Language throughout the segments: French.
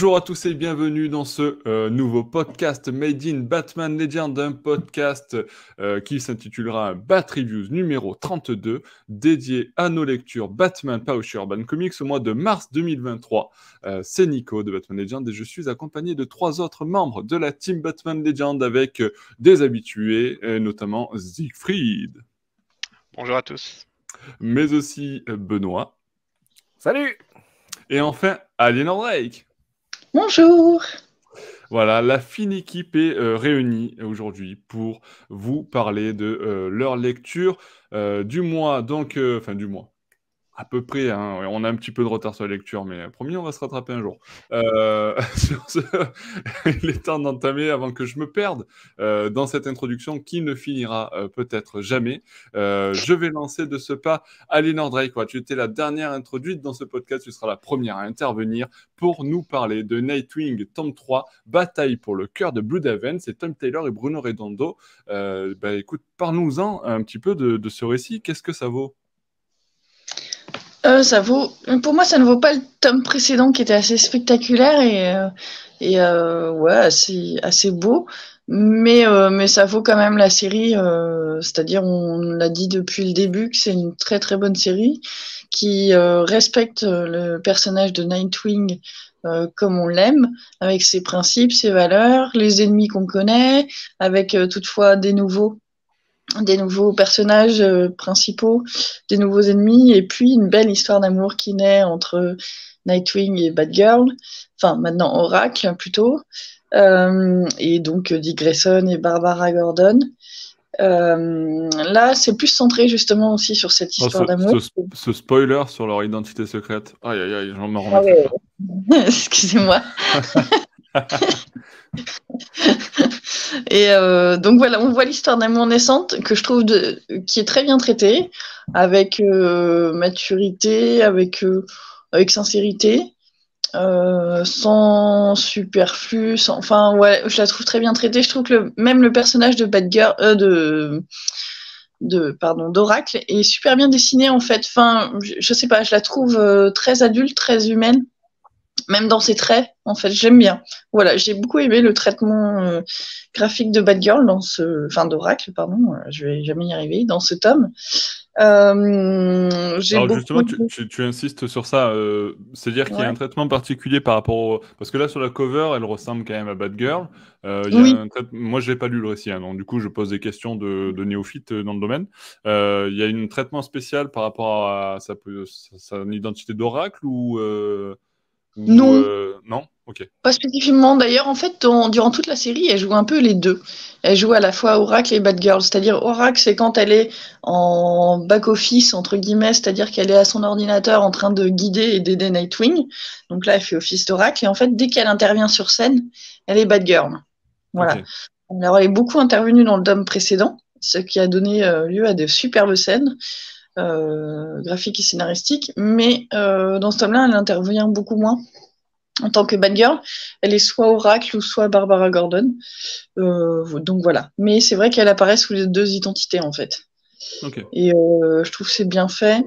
Bonjour à tous et bienvenue dans ce euh, nouveau podcast Made in Batman Legend, un podcast euh, qui s'intitulera Bat Reviews numéro 32, dédié à nos lectures Batman Pouch Urban Comics au mois de mars 2023. Euh, c'est Nico de Batman Legend et je suis accompagné de trois autres membres de la team Batman Legend avec des habitués, notamment Siegfried. Bonjour à tous. Mais aussi Benoît. Salut et enfin, Aliénor Drake. Bonjour. Voilà, la fine équipe est euh, réunie aujourd'hui pour vous parler de euh, leur lecture euh, du mois, donc, enfin du mois, à peu près, hein, on a un petit peu de retard sur la lecture, mais promis, on va se rattraper un jour. Euh, ce, il est temps d'entamer avant que je me perde euh, dans cette introduction qui ne finira euh, peut-être jamais. je vais lancer de ce pas Alinor Drake. Tu étais la dernière introduite dans ce podcast, tu seras la première à intervenir pour nous parler de Nightwing, tome 3, Bataille pour le cœur de Blue Haven. C'est Tom Taylor et Bruno Redondo. bah, écoute, parle-nous-en un petit peu de ce récit. Qu'est-ce que ça vaut? Euh, ça vaut. Pour moi, ça ne vaut pas le tome précédent qui était assez spectaculaire et, euh, et euh, ouais, assez, assez beau. Mais, mais ça vaut quand même la série. C'est-à-dire, on l'a dit depuis le début que c'est une très très bonne série qui respecte le personnage de Nightwing comme on l'aime, avec ses principes, ses valeurs, les ennemis qu'on connaît, avec toutefois des nouveaux des nouveaux personnages euh, principaux, des nouveaux ennemis, et puis une belle histoire d'amour qui naît entre Nightwing et Batgirl, enfin maintenant Oracle plutôt, euh, et donc Dick Grayson et Barbara Gordon. Euh, là, c'est plus centré justement aussi sur cette oh, histoire d'amour. Ce, spoiler sur leur identité secrète. Aïe aïe aïe, j'en me remets. Ah Excusez-moi. Et euh, donc voilà, on voit l'histoire d'amour naissante que je trouve de, qui est très bien traitée, avec euh, maturité, avec, euh, avec sincérité, sans superflu, sans, enfin ouais, je la trouve très bien traitée. Je trouve que même le personnage de Bad Girl, de de pardon d'Oracle est super bien dessiné en fait. Enfin, je, je sais pas, je la trouve très adulte, très humaine même dans ses traits, en fait, j'aime bien. Voilà, j'ai beaucoup aimé le traitement euh, graphique de Batgirl dans ce, enfin d'Oracle, pardon, euh, je vais jamais y arriver, dans ce tome. Euh, Alors justement, tu, insistes sur ça, c'est-à-dire qu'il y a un traitement particulier par rapport au... Parce que là, sur la cover, elle ressemble quand même à Batgirl. oui. Moi, je n'ai pas lu le récit, hein, donc du coup, je pose des questions de, de néophyte dans le domaine. Il y a un traitement spécial par rapport à sa, sa identité d'Oracle ou... Non. Euh, non? Pas spécifiquement. D'ailleurs, en fait, durant toute la série, elle joue un peu les deux. Elle joue à la fois Oracle et Batgirl. C'est-à-dire, Oracle, c'est quand elle est en back-office, entre guillemets, c'est-à-dire qu'elle est à son ordinateur en train de guider et d'aider Nightwing. Donc là, elle fait office d'Oracle. Et en fait, dès qu'elle intervient sur scène, elle est Batgirl. Voilà. Alors, elle est beaucoup intervenue dans le dôme précédent, ce qui a donné euh, lieu à de superbes scènes. Euh, graphique et scénaristique, mais euh, dans ce tome-là, elle intervient beaucoup moins en tant que bad girl. Elle est soit Oracle ou soit Barbara Gordon. Euh, donc voilà. Mais c'est vrai qu'elle apparaît sous les deux identités en fait. Et je trouve que c'est bien fait.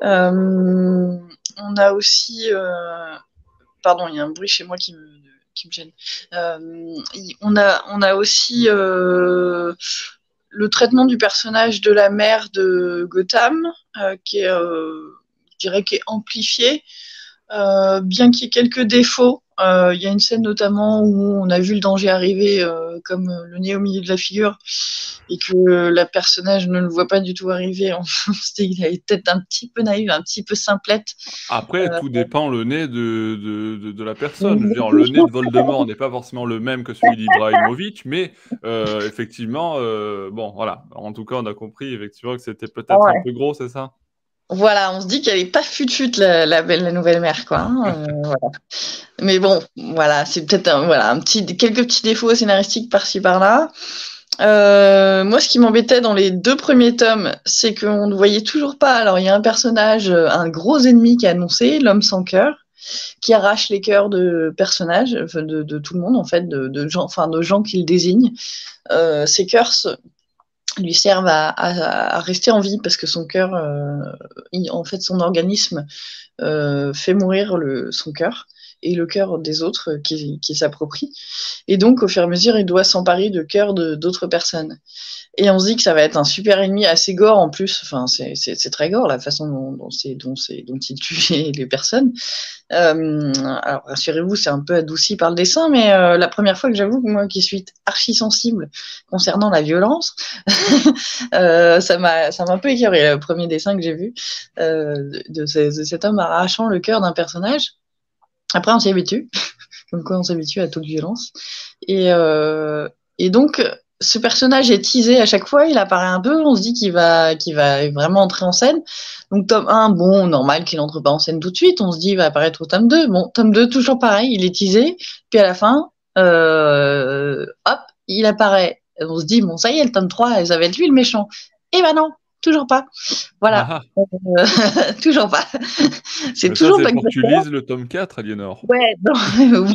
on a aussi. Pardon, il y a un bruit chez moi qui me, qui me gêne. on, a, on a aussi le traitement du personnage de la mère de Gotham, euh, qui est, euh, je dirais, qui est amplifié, euh, bien qu'il y ait quelques défauts. Il y a une scène notamment où on a vu le danger arriver comme le nez au milieu de la figure et que la personnage ne le voit pas du tout arriver. il est peut-être un petit peu naïf, un petit peu simplette. Après, tout dépend le nez de, de, de, la personne. le nez de Voldemort n'est pas forcément le même que celui d'Ibrahimovic, mais effectivement, bon, voilà. En tout cas, on a compris effectivement que c'était peut-être un peu gros, c'est ça? Voilà, on se dit qu'elle n'est pas fut-fut la, la, la, nouvelle mère, quoi. Hein, euh, Mais bon, voilà, c'est peut-être un, voilà, un petit, quelques petits défauts scénaristiques par-ci par-là. Euh, moi, ce qui m'embêtait dans les deux premiers tomes, c'est qu'on ne voyait toujours pas. Alors, il y a un personnage, un gros ennemi qui est annoncé, l'homme sans cœur, qui arrache les cœurs de personnages, de, de, tout le monde en fait, de, de gens, enfin de gens qu'il désigne. Euh, ces cœurs lui servent à, rester en vie parce que son cœur, euh, en fait, son organisme euh, fait mourir le, son cœur et le cœur des autres qui, qui s'approprient. Et donc, au fur et à mesure, il doit s'emparer de cœur d'autres personnes. Et on se dit que ça va être un super ennemi assez gore en plus. Enfin, c'est très gore la façon dont, il tue les personnes. Euh, alors rassurez-vous, c'est un peu adouci par le dessin, mais euh, la première fois que j'avoue que moi qui suis archi sensible concernant la violence, euh, ça m'a un peu écœuré le premier dessin que j'ai vu euh, de, cet homme arrachant le cœur d'un personnage. Après on s'y habitue, comme quoi on s'habitue à toute violence. Et, euh, et donc ce personnage est teasé à chaque fois, il apparaît un peu, on se dit qu'il va, qu'il va vraiment entrer en scène. Donc tome 1, bon, normal qu'il entre pas en scène tout de suite, on se dit il va apparaître au tome 2. Bon, tome 2, toujours pareil, il est teasé, puis à la fin, euh, hop, il apparaît. On se dit, bon, ça y est, le tome 3, ça va être lui le méchant. Et ben non, toujours pas. Voilà. Ah. Euh, toujours pas. C'est toujours ça, pas pour que tu lises le tome 4, Aliénor. Ouais, non.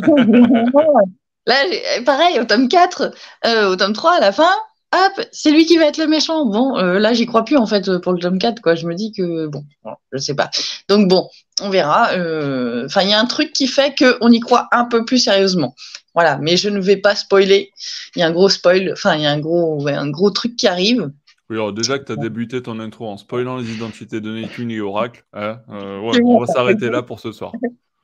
Là, pareil, au tome 4, euh, au tome 3, à la fin, hop, c'est lui qui va être le méchant. Bon, euh, là, j'y crois plus, en fait, pour le tome 4, quoi. Je me dis que, bon, je sais pas. Donc, bon, on verra. Enfin, il y a un truc qui fait qu'on y croit un peu plus sérieusement. Voilà, mais je ne vais pas spoiler. Il y a un gros spoil, enfin, il y a un gros, ouais, un gros truc qui arrive. Oui, alors déjà que tu as débuté ton intro en spoilant les identités de Nightwing et Oracle, hein, ouais, on va s'arrêter là pour ce soir.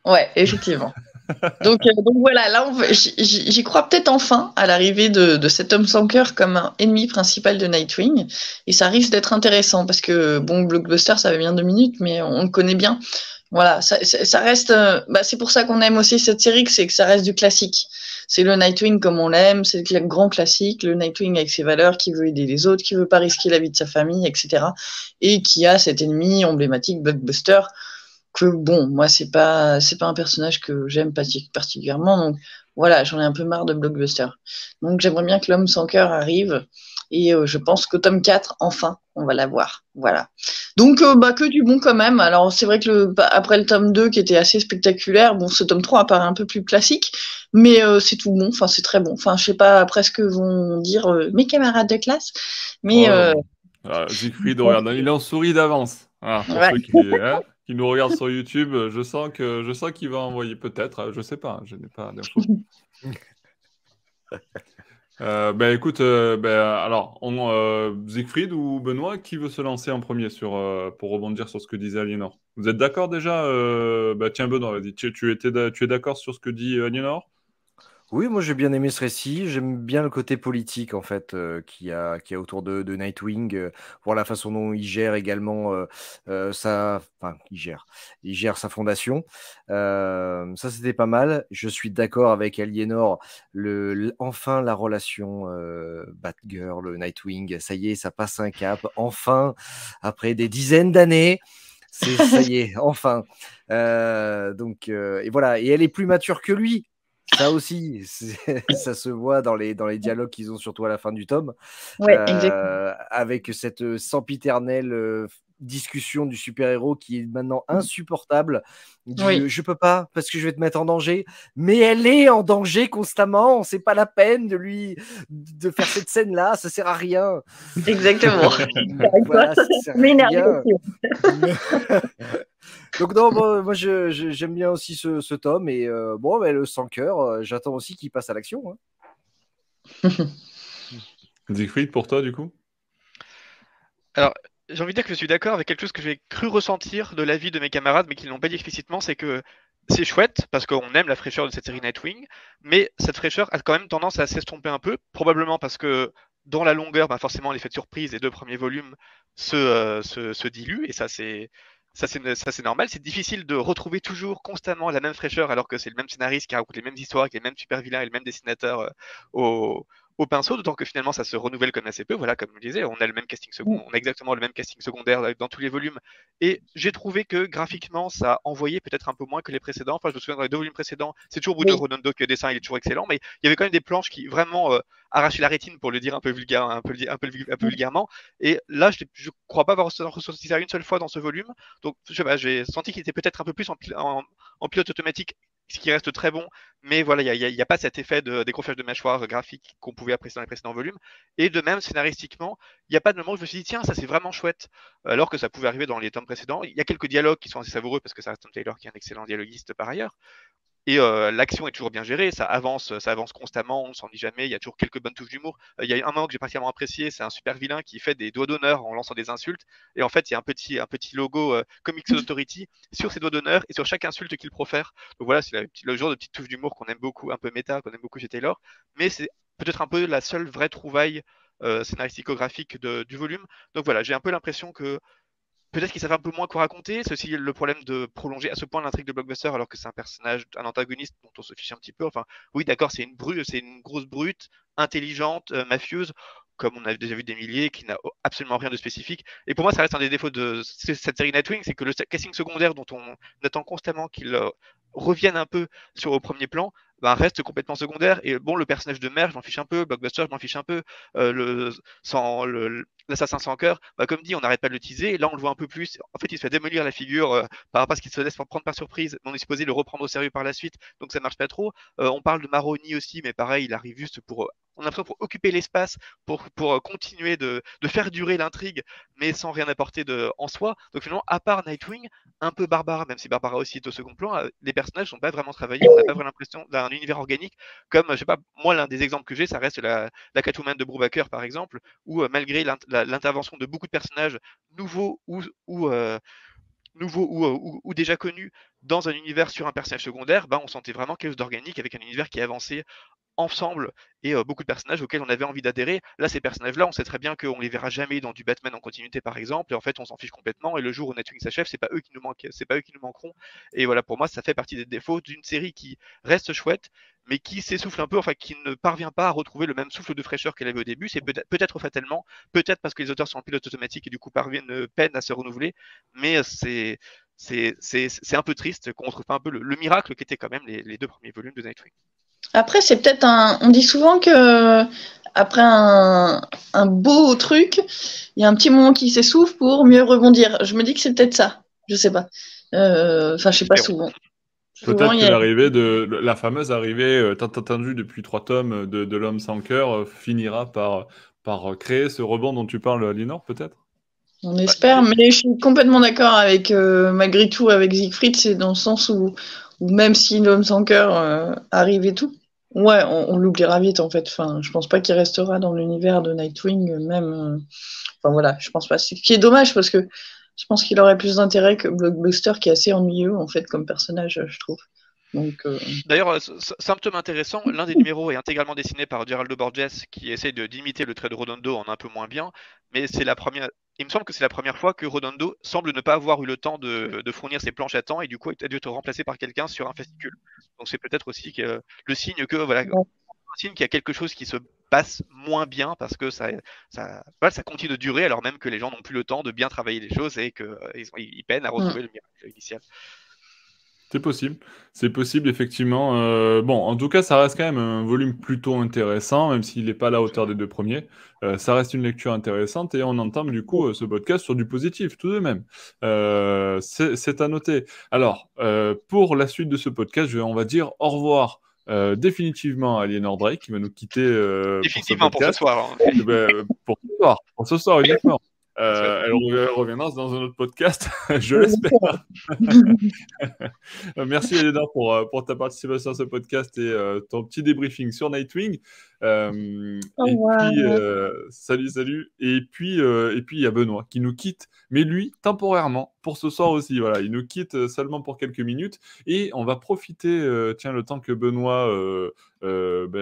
Ouais, effectivement. donc, euh, donc, voilà, là, j'y crois peut-être enfin à l'arrivée de, de, cet homme sans cœur comme un ennemi principal de Nightwing. Et ça risque d'être intéressant parce que, bon, Blockbuster, ça va bien deux minutes, mais on le connaît bien. Voilà, ça, ça reste. Euh, bah, c'est pour ça qu'on aime aussi cette série, c'est que ça reste du classique. C'est le Nightwing comme on l'aime, c'est le grand classique, le Nightwing avec ses valeurs, qui veut aider les autres, qui veut pas risquer la vie de sa famille, etc. Et qui a cet ennemi emblématique, Blockbuster que bon, moi c'est pas c'est pas un personnage que j'aime particulièrement, donc voilà, j'en ai un peu marre de blockbuster. Donc j'aimerais bien que l'homme sans cœur arrive et euh, je pense qu'au tome 4, enfin, on va l'avoir. Voilà. Donc euh, bah que du bon quand même. Alors c'est vrai que le, après le tome 2 qui était assez spectaculaire, bon ce tome 3 apparaît un peu plus classique, mais euh, c'est tout bon, enfin c'est très bon. Enfin je sais pas après ce que vont dire mes camarades de classe, mais oh, ah, regarde, il est en souris d'avance. Ah, hein qui nous regarde sur YouTube, je sens que je sens qu'il va envoyer peut-être, je sais pas, je n'ai pas d'infos. euh, ben écoute, euh, ben, alors on, euh, Siegfried ou Benoît, qui veut se lancer en premier sur euh, pour rebondir sur ce que disait Aliénor? Vous êtes d'accord déjà? Bah, Tiens Benoît, tu, tu, étais, tu es d'accord sur ce que dit Aliénor? Oui, moi j'ai bien aimé ce récit. J'aime bien le côté politique en fait euh, qui a qui a autour de, de Nightwing, euh, voir la façon dont il gère également euh, euh sa, enfin il gère, il gère sa fondation. ça c'était pas mal. Je suis d'accord avec Aliénor. Le, enfin la relation Batgirl, Nightwing, ça y est, ça passe un cap. Enfin, après des dizaines d'années. C'est ça y est, enfin. donc et voilà, et elle est plus mature que lui. Ça aussi, ça se voit dans les, dans les dialogues qu'ils ont, surtout à la fin du tome. Ouais, euh, avec cette sempiternelle euh, discussion du super-héros qui est maintenant insupportable. Je Je peux pas parce que je vais te mettre en danger. Mais elle est en danger constamment. C'est pas la peine de lui de faire cette scène là. Ça sert à rien. Exactement. voilà, ça sert à rien. Donc non, moi j'aime bien aussi ce, tome et euh, bon, mais le sans cœur, euh, j'attends aussi qu'il passe à l'action. Hein. Siegfried, pour toi du coup? Alors, j'ai envie de dire que je suis d'accord avec quelque chose que j'ai cru ressentir de l'avis de mes camarades, mais qui ne l'ont pas dit explicitement, c'est que c'est chouette parce qu'on aime la fraîcheur de cette série Nightwing, mais cette fraîcheur a quand même tendance à s'estomper un peu, probablement parce que dans la longueur, bah forcément l'effet de surprise des deux premiers volumes se, euh, se, se dilue, et ça c'est ça c'est normal. C'est difficile de retrouver toujours constamment la même fraîcheur alors que c'est le même scénariste qui raconte les mêmes histoires, avec les mêmes super vilains et le même dessinateur euh, au, au pinceau, d'autant que finalement ça se renouvelle comme assez peu. Voilà, comme je disais, on a le même casting secondaire, on a exactement le même casting secondaire dans tous les volumes. Et j'ai trouvé que graphiquement, ça envoyait peut-être un peu moins que les précédents. Enfin, je me souviens dans les deux volumes précédents, c'est toujours Bruno Redondo que le dessin il est toujours excellent, mais il y avait quand même des planches qui vraiment euh, arrachaient la rétine pour le dire un peu vulgaire, un peu, un peu, un peu vulgairement. Et là, je, ne crois pas avoir ressenti ça une seule fois dans ce volume. Donc, je sais pas, j'ai senti qu'il était peut-être un peu plus en, en pilote automatique ce qui reste très bon, mais voilà, il n'y a, pas cet effet de décrochage de mâchoire graphique qu'on pouvait apprécier dans les précédents volumes. Et de même, scénaristiquement, il n'y a pas de moment où je me suis dit, tiens, ça c'est vraiment chouette, alors que ça pouvait arriver dans les tomes précédents. Il y a quelques dialogues qui sont assez savoureux parce que ça reste Taylor qui est un excellent dialoguiste par ailleurs. Et euh, l'action est toujours bien gérée, ça avance, ça avance constamment, on s'en dit jamais, il y a toujours quelques bonnes touches d'humour. Euh, il y a un moment que j'ai particulièrement apprécié, c'est un super vilain qui fait des doigts d'honneur en lançant des insultes, et en fait il y a un petit, un petit logo euh, Comics Authority sur ses doigts d'honneur et sur chaque insulte qu'il profère. Donc voilà, c'est le genre de petite touche d'humour qu'on aime beaucoup, un peu méta, qu'on aime beaucoup chez Taylor, mais c'est peut-être un peu la seule vraie trouvaille scénaristico-graphique du volume. Donc voilà, j'ai un peu l'impression que Peut-être qu'il savait un peu moins quoi raconter. C'est aussi le problème de prolonger à ce point l'intrigue de Blockbuster alors que c'est un personnage, un antagoniste dont on se fiche un petit peu. Enfin, oui, d'accord, c'est une brute, c'est une grosse brute, intelligente, euh, mafieuse, comme on a déjà vu des milliers, qui n'a absolument rien de spécifique. Et pour moi, ça reste un des défauts de cette série Nightwing, c'est que le casting secondaire dont on attend constamment qu'il euh, revienne un peu sur au premier plan, ben, reste complètement secondaire. Et bon, le personnage de mère, je m'en fiche un peu, Blockbuster, je m'en fiche un peu, euh, le, l'assassin sans cœur, bah, comme dit, on n'arrête pas de. Et là, on le voit un peu plus. En fait, il se fait démolir la figure euh, par rapport à ce qu'il se laisse prendre par surprise. On est supposé le reprendre au sérieux par la suite, donc ça marche pas trop. Euh, on parle de Maroni aussi, mais pareil, il arrive juste pour on a l'impression pour occuper l'espace, pour, pour euh, continuer de, de faire durer l'intrigue, mais sans rien apporter de, en soi. Donc finalement, à part Nightwing, un peu Barbara, même si Barbara aussi est au second plan, euh, les personnages sont pas vraiment travaillés, on n'a pas vraiment l'impression d'un univers organique, comme, je sais pas, moi, l'un des exemples que j'ai, ça reste la, la Catwoman de Brubaker, par exemple, où euh, malgré l'intervention de beaucoup de personnages nouveaux ou, ou nouveaux ou, ou, déjà connus dans un univers sur un personnage secondaire, bah, on sentait vraiment quelque chose d'organique avec un univers qui avançait ensemble et beaucoup de personnages auxquels on avait envie d'adhérer. Là, ces personnages-là, on sait très bien qu'on les verra jamais dans du Batman en continuité, par exemple, et en fait, on s'en fiche complètement. Et le jour où Nightwing s'achève, c'est pas eux qui nous pas eux qui nous manqueront. Et voilà, pour moi, ça fait partie des défauts d'une série qui reste chouette, mais qui s'essouffle un peu, enfin, qui ne parvient pas à retrouver le même souffle de fraîcheur qu'elle avait au début. C'est peut-être peut fatalement, peut-être parce que les auteurs sont en pilote automatique et du coup parviennent peine à se renouveler, mais c'est c'est un peu triste qu'on retrouve pas un peu le, miracle qu'étaient quand même les, les deux premiers volumes de Nightwing. Après, c'est peut-être un. On dit souvent que après un, un, beau truc, il y a un petit moment qui s'essouffle pour mieux rebondir. Je me dis que c'est peut-être ça. Je sais pas. Euh, enfin, je sais pas souvent. Peut-être que l'arrivée de la fameuse arrivée euh, tant attendue depuis trois tomes de, de l'homme sans cœur euh, finira par, par créer ce rebond dont tu parles, Linor, peut-être? On espère, mais je suis complètement d'accord avec, malgré tout, avec Siegfried, c'est dans le sens où, où même si l'homme sans cœur arrive et tout, Ouais, on, l'oubliera vite en fait. Enfin, je pense pas qu'il restera dans l'univers de Nightwing, même. Euh, enfin voilà, je pense pas. Ce qui est dommage parce que je pense qu'il aurait plus d'intérêt que Blockbuster, qui est assez ennuyeux en fait comme personnage, je trouve. Euh, D'ailleurs, euh, symptôme intéressant, l'un des numéros est intégralement dessiné par Geraldo Borges, qui essaie d'imiter le trait de Rodondo en un peu moins bien, mais c'est la première. Il me semble que c'est la première fois que Rodondo semble ne pas avoir eu le temps de, fournir ses planches à temps et du coup a dû être remplacé par quelqu'un sur un fascicule. Donc c'est peut-être aussi que, le signe que voilà, un signe qu'il y a quelque chose qui se passe moins bien parce que ça, ça, ça continue de durer alors même que les gens n'ont plus le temps de bien travailler les choses et qu'ils ils peinent à retrouver le miracle initial. C'est possible, c'est possible effectivement. Euh, bon, en tout cas, ça reste quand même un volume plutôt intéressant, même s'il n'est pas à la hauteur des deux premiers. Euh, ça reste une lecture intéressante et on entame du coup euh, ce podcast sur du positif tout de même. c'est à noter. Alors, pour la suite de ce podcast, je vais, on va dire au revoir. définitivement à Aliénor Drake qui va nous quitter. définitivement pour ce, soir. Hein. Eh ben, pour ce soir, pour ce soir uniquement. Euh, elle reviendra dans un autre podcast, je l'espère. Merci Elena pour, euh, pour ta participation à ce podcast et euh, ton petit débriefing sur Nightwing. et puis, salut, salut. Et puis, et puis il y a Benoît qui nous quitte, mais lui temporairement pour ce soir aussi. Voilà, il nous quitte seulement pour quelques minutes et on va profiter. tiens, le temps que Benoît ben,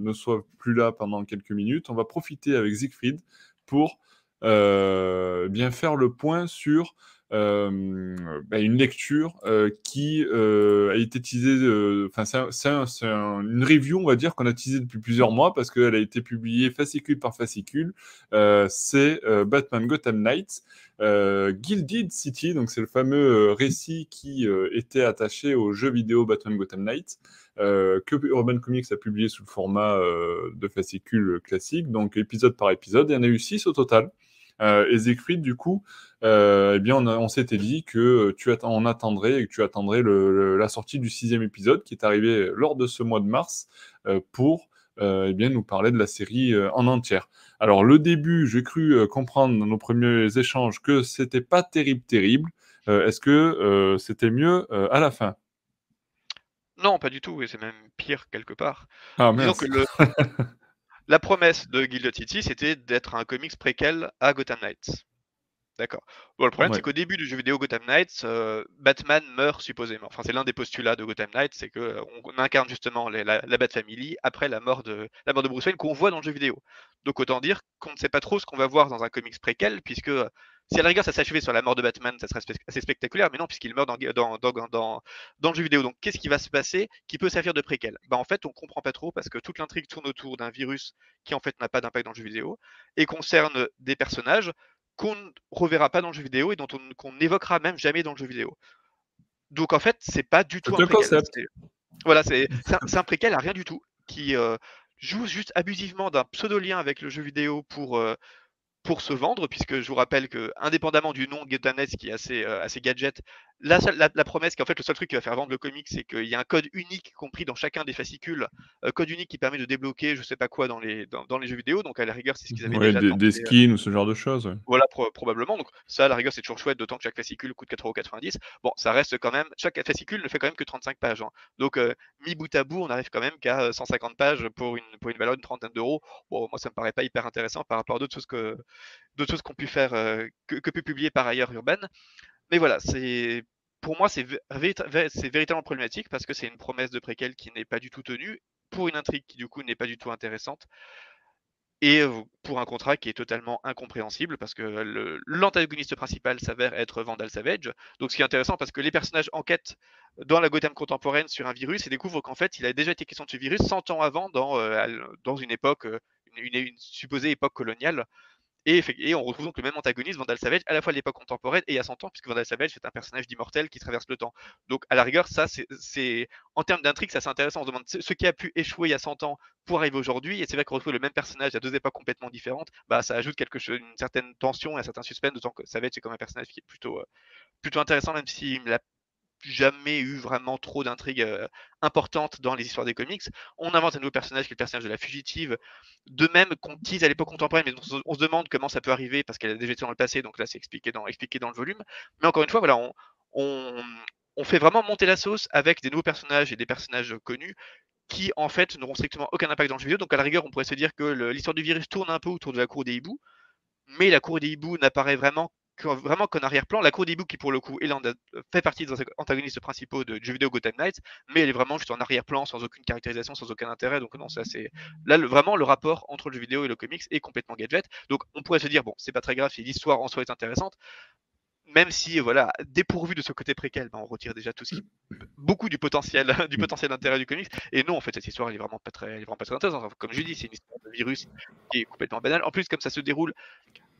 ne soit plus là pendant quelques minutes, on va profiter avec Siegfried pour euh, bien faire le point sur euh, bah, une lecture euh, qui a été teasée. Enfin, c'est une review, on va dire, qu'on a teasée depuis plusieurs mois parce qu'elle a été publiée fascicule par fascicule. c'est Batman Gotham Knights. Gilded City, donc c'est le fameux récit qui était attaché au jeu vidéo Batman Gotham Knights. que Urban Comics a publié sous le format de fascicule classique, donc épisode par épisode. Il y en a eu six au total. Euh, et Siegfried, du coup, euh, eh bien, on, s'était dit que tu on attendrait et que tu attendrais la sortie du sixième épisode qui est arrivé lors de ce mois de mars euh, pour eh bien, nous parler de la série en entière. Alors, le début, j'ai cru comprendre dans nos premiers échanges que c'était pas terrible, terrible. Est-ce que c'était mieux à la fin? Non, pas du tout, et c'est même pire quelque part. Ah, Disons que le- la promesse de Guild of City, c'était d'être un comics préquel à Gotham Knights. D'accord. Bon, le problème, Ouais. c'est qu'au début du jeu vidéo Gotham Knights, euh, Batman meurt supposément. Enfin, c'est l'un des postulats de Gotham Knights, c'est que euh, on, incarne justement les- la, la Bat Family après la mort de la mort de Bruce Wayne qu'on voit dans le jeu vidéo. Donc autant dire qu'on ne sait pas trop ce qu'on va voir dans un comics préquel, puisque si à la rigueur ça s'achevait sur la mort de Batman, ça serait assez spectaculaire, mais non, puisqu'il meurt dans, dans, dans, dans, dans le jeu vidéo. Donc qu'est-ce qui va se passer qui peut servir de préquel? Bah, En fait, on comprend pas trop parce que toute l'intrigue tourne autour d'un virus qui en fait n'a pas d'impact dans le jeu vidéo et concerne des personnages qu'on ne reverra pas dans le jeu vidéo et dont on qu'on n'évoquera même jamais dans le jeu vidéo. Donc en fait, c'est pas du tout un préquel. Voilà, c'est un, préquel à rien du tout qui euh, joue juste abusivement d'un pseudo-lien avec le jeu vidéo pour, euh, pour se vendre, puisque je vous rappelle que, indépendamment du nom de qui est assez, euh, assez gadget, la, seule- la, la promesse, qu'en fait le seul truc qui va faire vendre le comic, c'est qu'il y a un code unique compris dans chacun des fascicules, euh, code unique qui permet de débloquer je sais pas quoi dans les, dans, dans les jeux vidéo, donc à la rigueur c'est ce qu'ils avaient Ouais, déjà des, euh, skins ou ce genre de choses. ouais. voilà, pro- probablement. Donc, ça, à la rigueur, c'est toujours chouette, d'autant que chaque fascicule coûte 4,90€. Bon, ça reste quand même. Chaque fascicule ne fait quand même que 35 pages. hein. Donc, euh, mis bout à bout, on arrive quand même qu'à euh, 150 pages pour une, pour une valeur d'une trentaine d'euros. Bon, moi, ça me paraît pas hyper intéressant par rapport à d'autres choses que d'autres choses qu'ont pu faire, euh, que, que peut publier par ailleurs Urban. Mais voilà, c'est. Pour moi, c'est vé- vérit- vé- c'est véritablement problématique parce que c'est une promesse de préquel qui n'est pas du tout tenue, pour une intrigue qui, du coup, n'est pas du tout intéressante et euh, pour un contrat qui est totalement incompréhensible parce que l'antagoniste principal s'avère être Vandal Savage. Donc ce qui est intéressant parce que les personnages enquêtent dans la Gotham contemporaine sur un virus et découvrent qu'en fait il a déjà été question de ce virus 100 ans avant dans, euh, une époque, euh, une supposée époque coloniale. Et, on retrouve donc le même antagoniste, Vandal Savage, à la fois à l'époque contemporaine et à 100 ans, puisque Vandal Savage est un personnage d'immortel qui traverse le temps. Donc à la rigueur, ça c'est- c'est en termes d'intrigue, ça c'est intéressant. On se demande ce qui a pu échouer il y a 100 ans pour arriver aujourd'hui, et c'est vrai qu'on retrouve le même personnage à deux époques complètement différentes, bah ça ajoute quelque chose, une certaine tension et un certain suspense, d'autant que Savage c'est comme un personnage qui est plutôt, euh, plutôt intéressant, même s'il jamais eu vraiment trop d'intrigues euh, importantes dans les histoires des comics. On invente un nouveau personnage qui est le personnage de la fugitive, de même qu'on tease à l'époque contemporaine, mais on se, demande comment ça peut arriver parce qu'elle a déjà été dans le passé, donc là c'est expliqué dans, le volume. Mais encore une fois, voilà, on, on, fait vraiment monter la sauce avec des nouveaux personnages et des personnages connus qui en fait n'auront strictement aucun impact dans le jeu vidéo. Donc à la rigueur, on pourrait se dire que l'histoire du virus tourne un peu autour de la cour des hiboux, mais la cour des hiboux n'apparaît vraiment vraiment qu'en arrière-plan. La cour des qui pour le coup est fait partie des antagonistes principaux de jeux vidéo Gotham Knights, mais elle est vraiment juste en arrière-plan, sans aucune caractérisation, sans aucun intérêt. Donc non, ça c'est là vraiment le rapport entre le jeu vidéo et le comics est complètement gadget. Donc on pourrait se dire bon, c'est pas très grave si l'histoire en soi est intéressante. Même si voilà, dépourvu de ce côté préquel, ben, on retire déjà tout ce qui beaucoup du potentiel du potentiel d'intérêt du comics. Et non, en fait, cette histoire elle est vraiment pas très, vraiment pas très intéressante. Comme je dis, c'est une histoire de virus qui est complètement banale. En plus, comme ça se déroule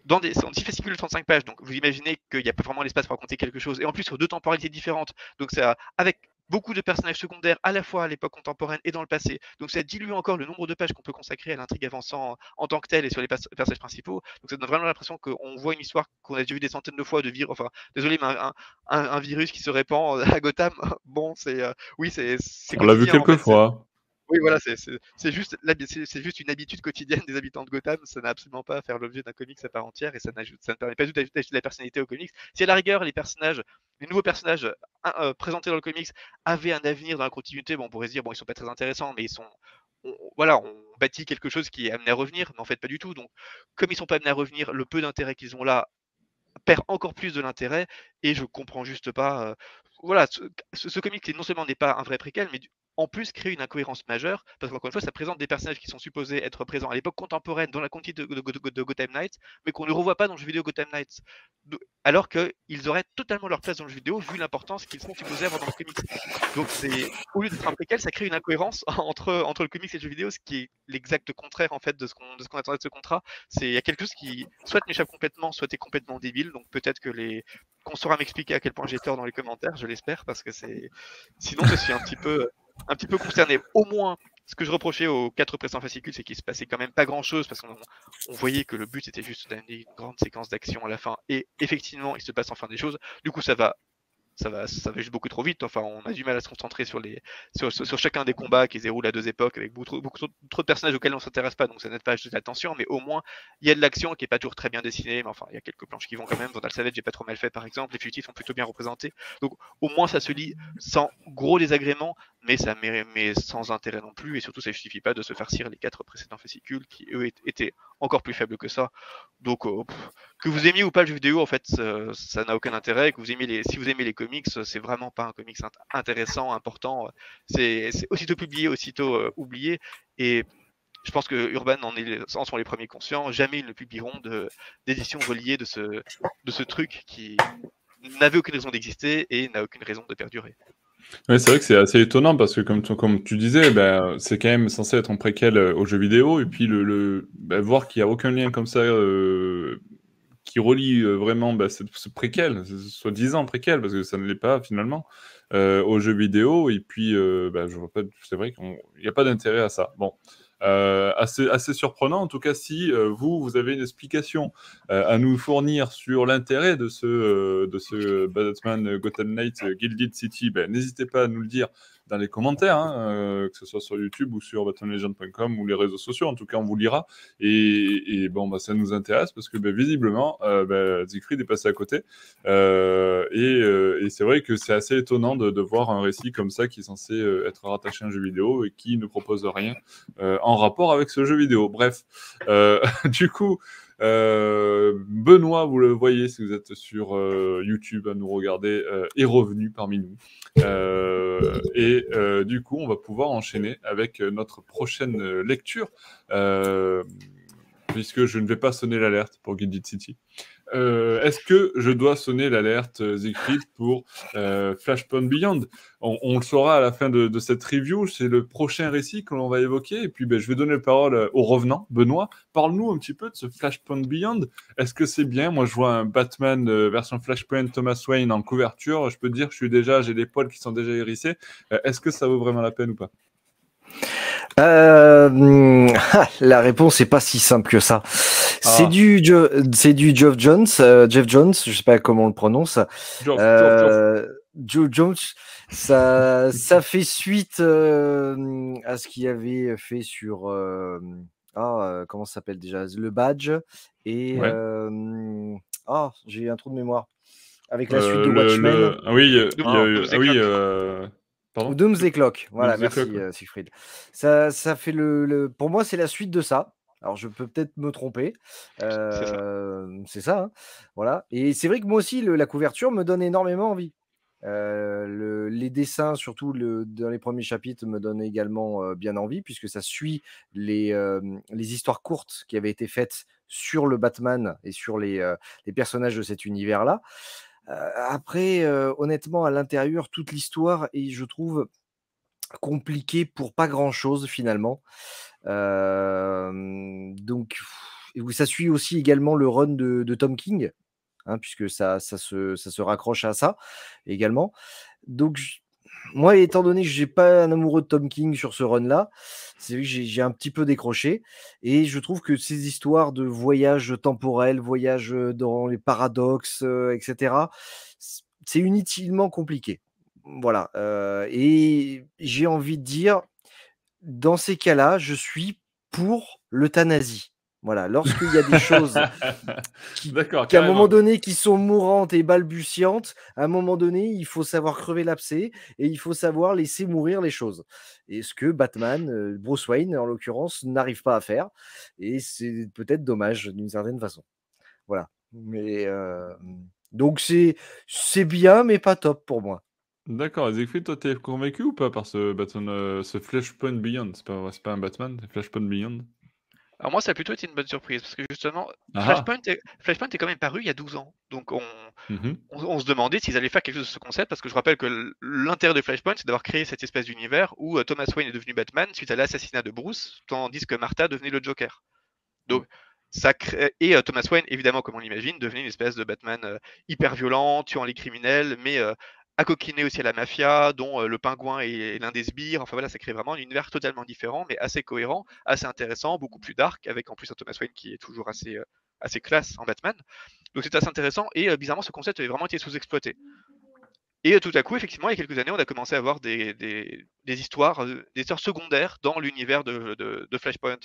dans des, c'est en 10 fascicules de 35 pages, donc vous imaginez qu'il n'y a pas vraiment l'espace pour raconter quelque chose. Et en plus, sur deux temporalités différentes. Donc, ça, avec beaucoup de personnages secondaires à la fois à l'époque contemporaine et dans le passé. Donc, ça dilue encore le nombre de pages qu'on peut consacrer à l'intrigue avançant en tant que telle et sur les personnages principaux. Donc, ça donne vraiment l'impression qu'on voit une histoire qu'on a déjà vu des centaines de fois de virus. Enfin, désolé, mais un, un- un virus qui se répand à Gotham, bon, c'est. euh, oui, c'est. On l'a vu en quelques fait, fois. Oui, voilà, c'est- juste, juste une habitude quotidienne des habitants de Gotham. Ça n'a absolument pas à faire l'objet d'un comics à part entière et ça, ça ne permet pas du tout d'ajouter de la personnalité au comics. Si à la rigueur, les personnages, les nouveaux personnages euh, présentés dans le comics avaient un avenir dans la continuité, bon, on pourrait se dire, bon, ils sont pas très intéressants, mais ils sont. on- voilà, on bâtit quelque chose qui est amené à revenir, mais en fait, pas du tout. Donc, comme ils sont pas amenés à revenir, le peu d'intérêt qu'ils ont là perd encore plus de l'intérêt et je comprends juste pas. euh, voilà, ce, ce, comic non seulement n'est pas un vrai préquel, mais en plus crée une incohérence majeure parce qu'encore une fois, ça présente des personnages qui sont supposés être présents à l'époque contemporaine dans la continuité de, de- de- Gotham Knights, mais qu'on ne revoit pas dans le jeu vidéo Gotham Knights, alors qu'ils auraient totalement leur place dans le jeu vidéo vu l'importance qu'ils sont supposés avoir dans le comics. Donc, au lieu d'être un préquel, ça crée une incohérence entre, entre le comics et le jeu vidéo, ce qui est l'exact contraire en fait de ce qu'on qu'on attendait de ce contrat. Il y a quelque chose qui soit m'échappe complètement, soit est complètement débile. Donc peut-être que les qu'on saura m'expliquer à quel point j'ai tort dans les commentaires, je l'espère, parce que c'est sinon je suis un petit peu un petit peu concerné. Au moins, ce que je reprochais aux quatre précédents fascicules, c'est qu'il se passait quand même pas grand chose parce qu'on on voyait que le but était juste d'amener une grande séquence d'action à la fin. Et effectivement, il se passe enfin des choses. Du coup, ça va ça va, ça va juste beaucoup trop vite. Enfin, on a du mal à se concentrer sur les, sur, chacun des combats qui se déroulent à deux époques avec beaucoup beaucoup trop, de personnages auxquels on s'intéresse pas, donc ça n'aide pas jeter l'attention. Mais au moins, il y a de l'action qui est pas toujours très bien dessinée, mais enfin, il y a quelques planches qui vont quand même. Vandal Savage j'ai pas trop mal fait, par exemple. Les fugitifs sont plutôt bien représentés, donc au moins ça se lit sans gros désagréments, mais ça mais sans intérêt non plus, et surtout ça justifie pas de se farcir les quatre précédents fascicules qui eux étaient encore plus faibles que ça. Donc euh, que vous aimiez ou pas le jeu vidéo, en fait, ça n'a aucun intérêt. Que vous aimez les, si vous aimez les comics, c'est vraiment pas un comics intéressant, important. C'est aussitôt publié, aussitôt euh, oublié, et je pense que Urban en, est, en sont les premiers conscients. Jamais ils ne publieront d'édition reliée de ce, de ce truc qui n'avait aucune raison d'exister et n'a aucune raison de perdurer. Oui, c'est vrai que c'est assez étonnant parce que, comme tu, comme tu disais, ben, c'est quand même censé être un préquel euh, aux jeux vidéo. Et puis, le, le ben, voir qu'il n'y a aucun lien comme ça euh, qui relie euh, vraiment ben, ce, ce, préquel, soi-disant préquel, parce que ça ne l'est pas finalement, euh, aux jeux vidéo. Et puis, ben, je c'est vrai qu'il n'y a pas d'intérêt à ça. Bon. Euh, assez, surprenant. En tout cas, si euh, vous, vous avez une explication euh, à nous fournir sur l'intérêt de ce, de ce Batman Gotham Knight Gilded City, ben, n'hésitez pas à nous le dire dans les commentaires, hein, euh, que ce soit sur YouTube ou sur batonlegend.com ou les réseaux sociaux. En tout cas, on vous lira. Et, bon, bah, ça nous intéresse parce que bah, visiblement, euh, bah, Siegfried est passé à côté. Euh, et, c'est vrai que c'est assez étonnant de, de, voir un récit comme ça qui est censé être rattaché à un jeu vidéo et qui ne propose rien en rapport avec ce jeu vidéo. Bref, du coup. Euh, Benoît, vous le voyez si vous êtes sur euh, YouTube à nous regarder, euh, est revenu parmi nous. et du coup, on va pouvoir enchaîner avec notre prochaine lecture, puisque je ne vais pas sonner l'alerte pour Guilded City. Euh, est-ce que je dois sonner l'alerte euh, Siegfried pour euh, Flashpoint Beyond? On, le saura à la fin de, cette review. C'est le prochain récit que l'on va évoquer. Et puis, ben, je vais donner la parole au revenant, Benoît. Parle-nous un petit peu de ce Flashpoint Beyond. Est-ce que c'est bien? Moi, je vois un Batman version Flashpoint Thomas Wayne en couverture. Je peux te dire que je suis déjà, j'ai des poils qui sont déjà hérissés. Est-ce que ça vaut vraiment la peine ou pas? Euh, la réponse est pas si simple que ça. C'est ah. du c'est du Jeff Jones, euh, Jeff Jones, je sais pas comment on le prononce. Jeff, euh, Jones, ça ça fait suite euh, à ce qu'il avait fait sur ah comment ça s'appelle déjà? Le badge et ah j'ai un trou de mémoire avec la suite de Watchmen. Ah oui, ah, oui. Pardon? Doomsday Clock. Voilà, merci euh, Siegfried. Ça, ça fait le, Pour moi, c'est la suite de ça. Alors, je peux peut-être me tromper. Euh, c'est ça. Hein. Voilà. Et c'est vrai que moi aussi, la couverture me donne énormément envie. Euh, les dessins, surtout le, dans les premiers chapitres, me donnent également bien envie, puisque ça suit les, les histoires courtes qui avaient été faites sur le Batman et sur les, les personnages de cet univers-là après, honnêtement, à l'intérieur, toute l'histoire est, je trouve, compliquée pour pas grand-chose finalement. Donc, ça suit aussi également le run de, Tom King, hein, puisque ça, se, raccroche à ça également. Donc, moi, étant donné que j'ai pas un amoureux de Tom King sur ce run-là, c'est que j'ai un petit peu décroché. Et je trouve que ces histoires de voyage temporel, voyage dans les paradoxes, etc., c'est inutilement compliqué. Voilà. et j'ai envie de dire, dans ces cas-là, je suis pour l'euthanasie. Voilà, lorsqu'il y a des choses qui, à un moment donné qui sont mourantes et balbutiantes, à un moment donné, il faut savoir crever l'abcès et il faut savoir laisser mourir les choses. Et ce que Batman, euh, Bruce Wayne en l'occurrence, n'arrive pas à faire. Et c'est peut-être dommage d'une certaine façon. Voilà. Mais euh, donc c'est c'est bien, mais pas top pour moi. D'accord, Siegfried, toi, t'es convaincu ou pas par ce Batman, euh, ce Flashpoint Beyond? C'est pas, pas un Batman, c'est Flashpoint Beyond alors moi, ça a plutôt été une bonne surprise, parce que justement, ah. Flashpoint est, Flashpoint est quand même paru il y a 12 ans. Donc mmh on, on, se demandait s'ils allaient faire quelque chose de ce concept, parce que je rappelle que l'intérêt de Flashpoint, c'est d'avoir créé cette espèce d'univers où euh, Thomas Wayne est devenu Batman suite à l'assassinat de Bruce, tandis que Martha devenait le Joker. Donc, ça crée... Et euh, Thomas Wayne, évidemment, comme on l'imagine, devenait une espèce de Batman euh, hyper violent, tuant les criminels, mais à coquiner aussi à la mafia, dont le pingouin est, l'un des sbires. Enfin voilà, ça crée vraiment un univers totalement différent, mais assez cohérent, assez intéressant, beaucoup plus dark, avec en plus un Thomas Wayne qui est toujours assez, assez classe en Batman. Donc c'est assez intéressant, et bizarrement, ce concept avait vraiment été sous-exploité. Et tout à coup, effectivement, il y a quelques années, on a commencé à avoir des, des, histoires, des histoires secondaires dans l'univers de, de, Flashpoint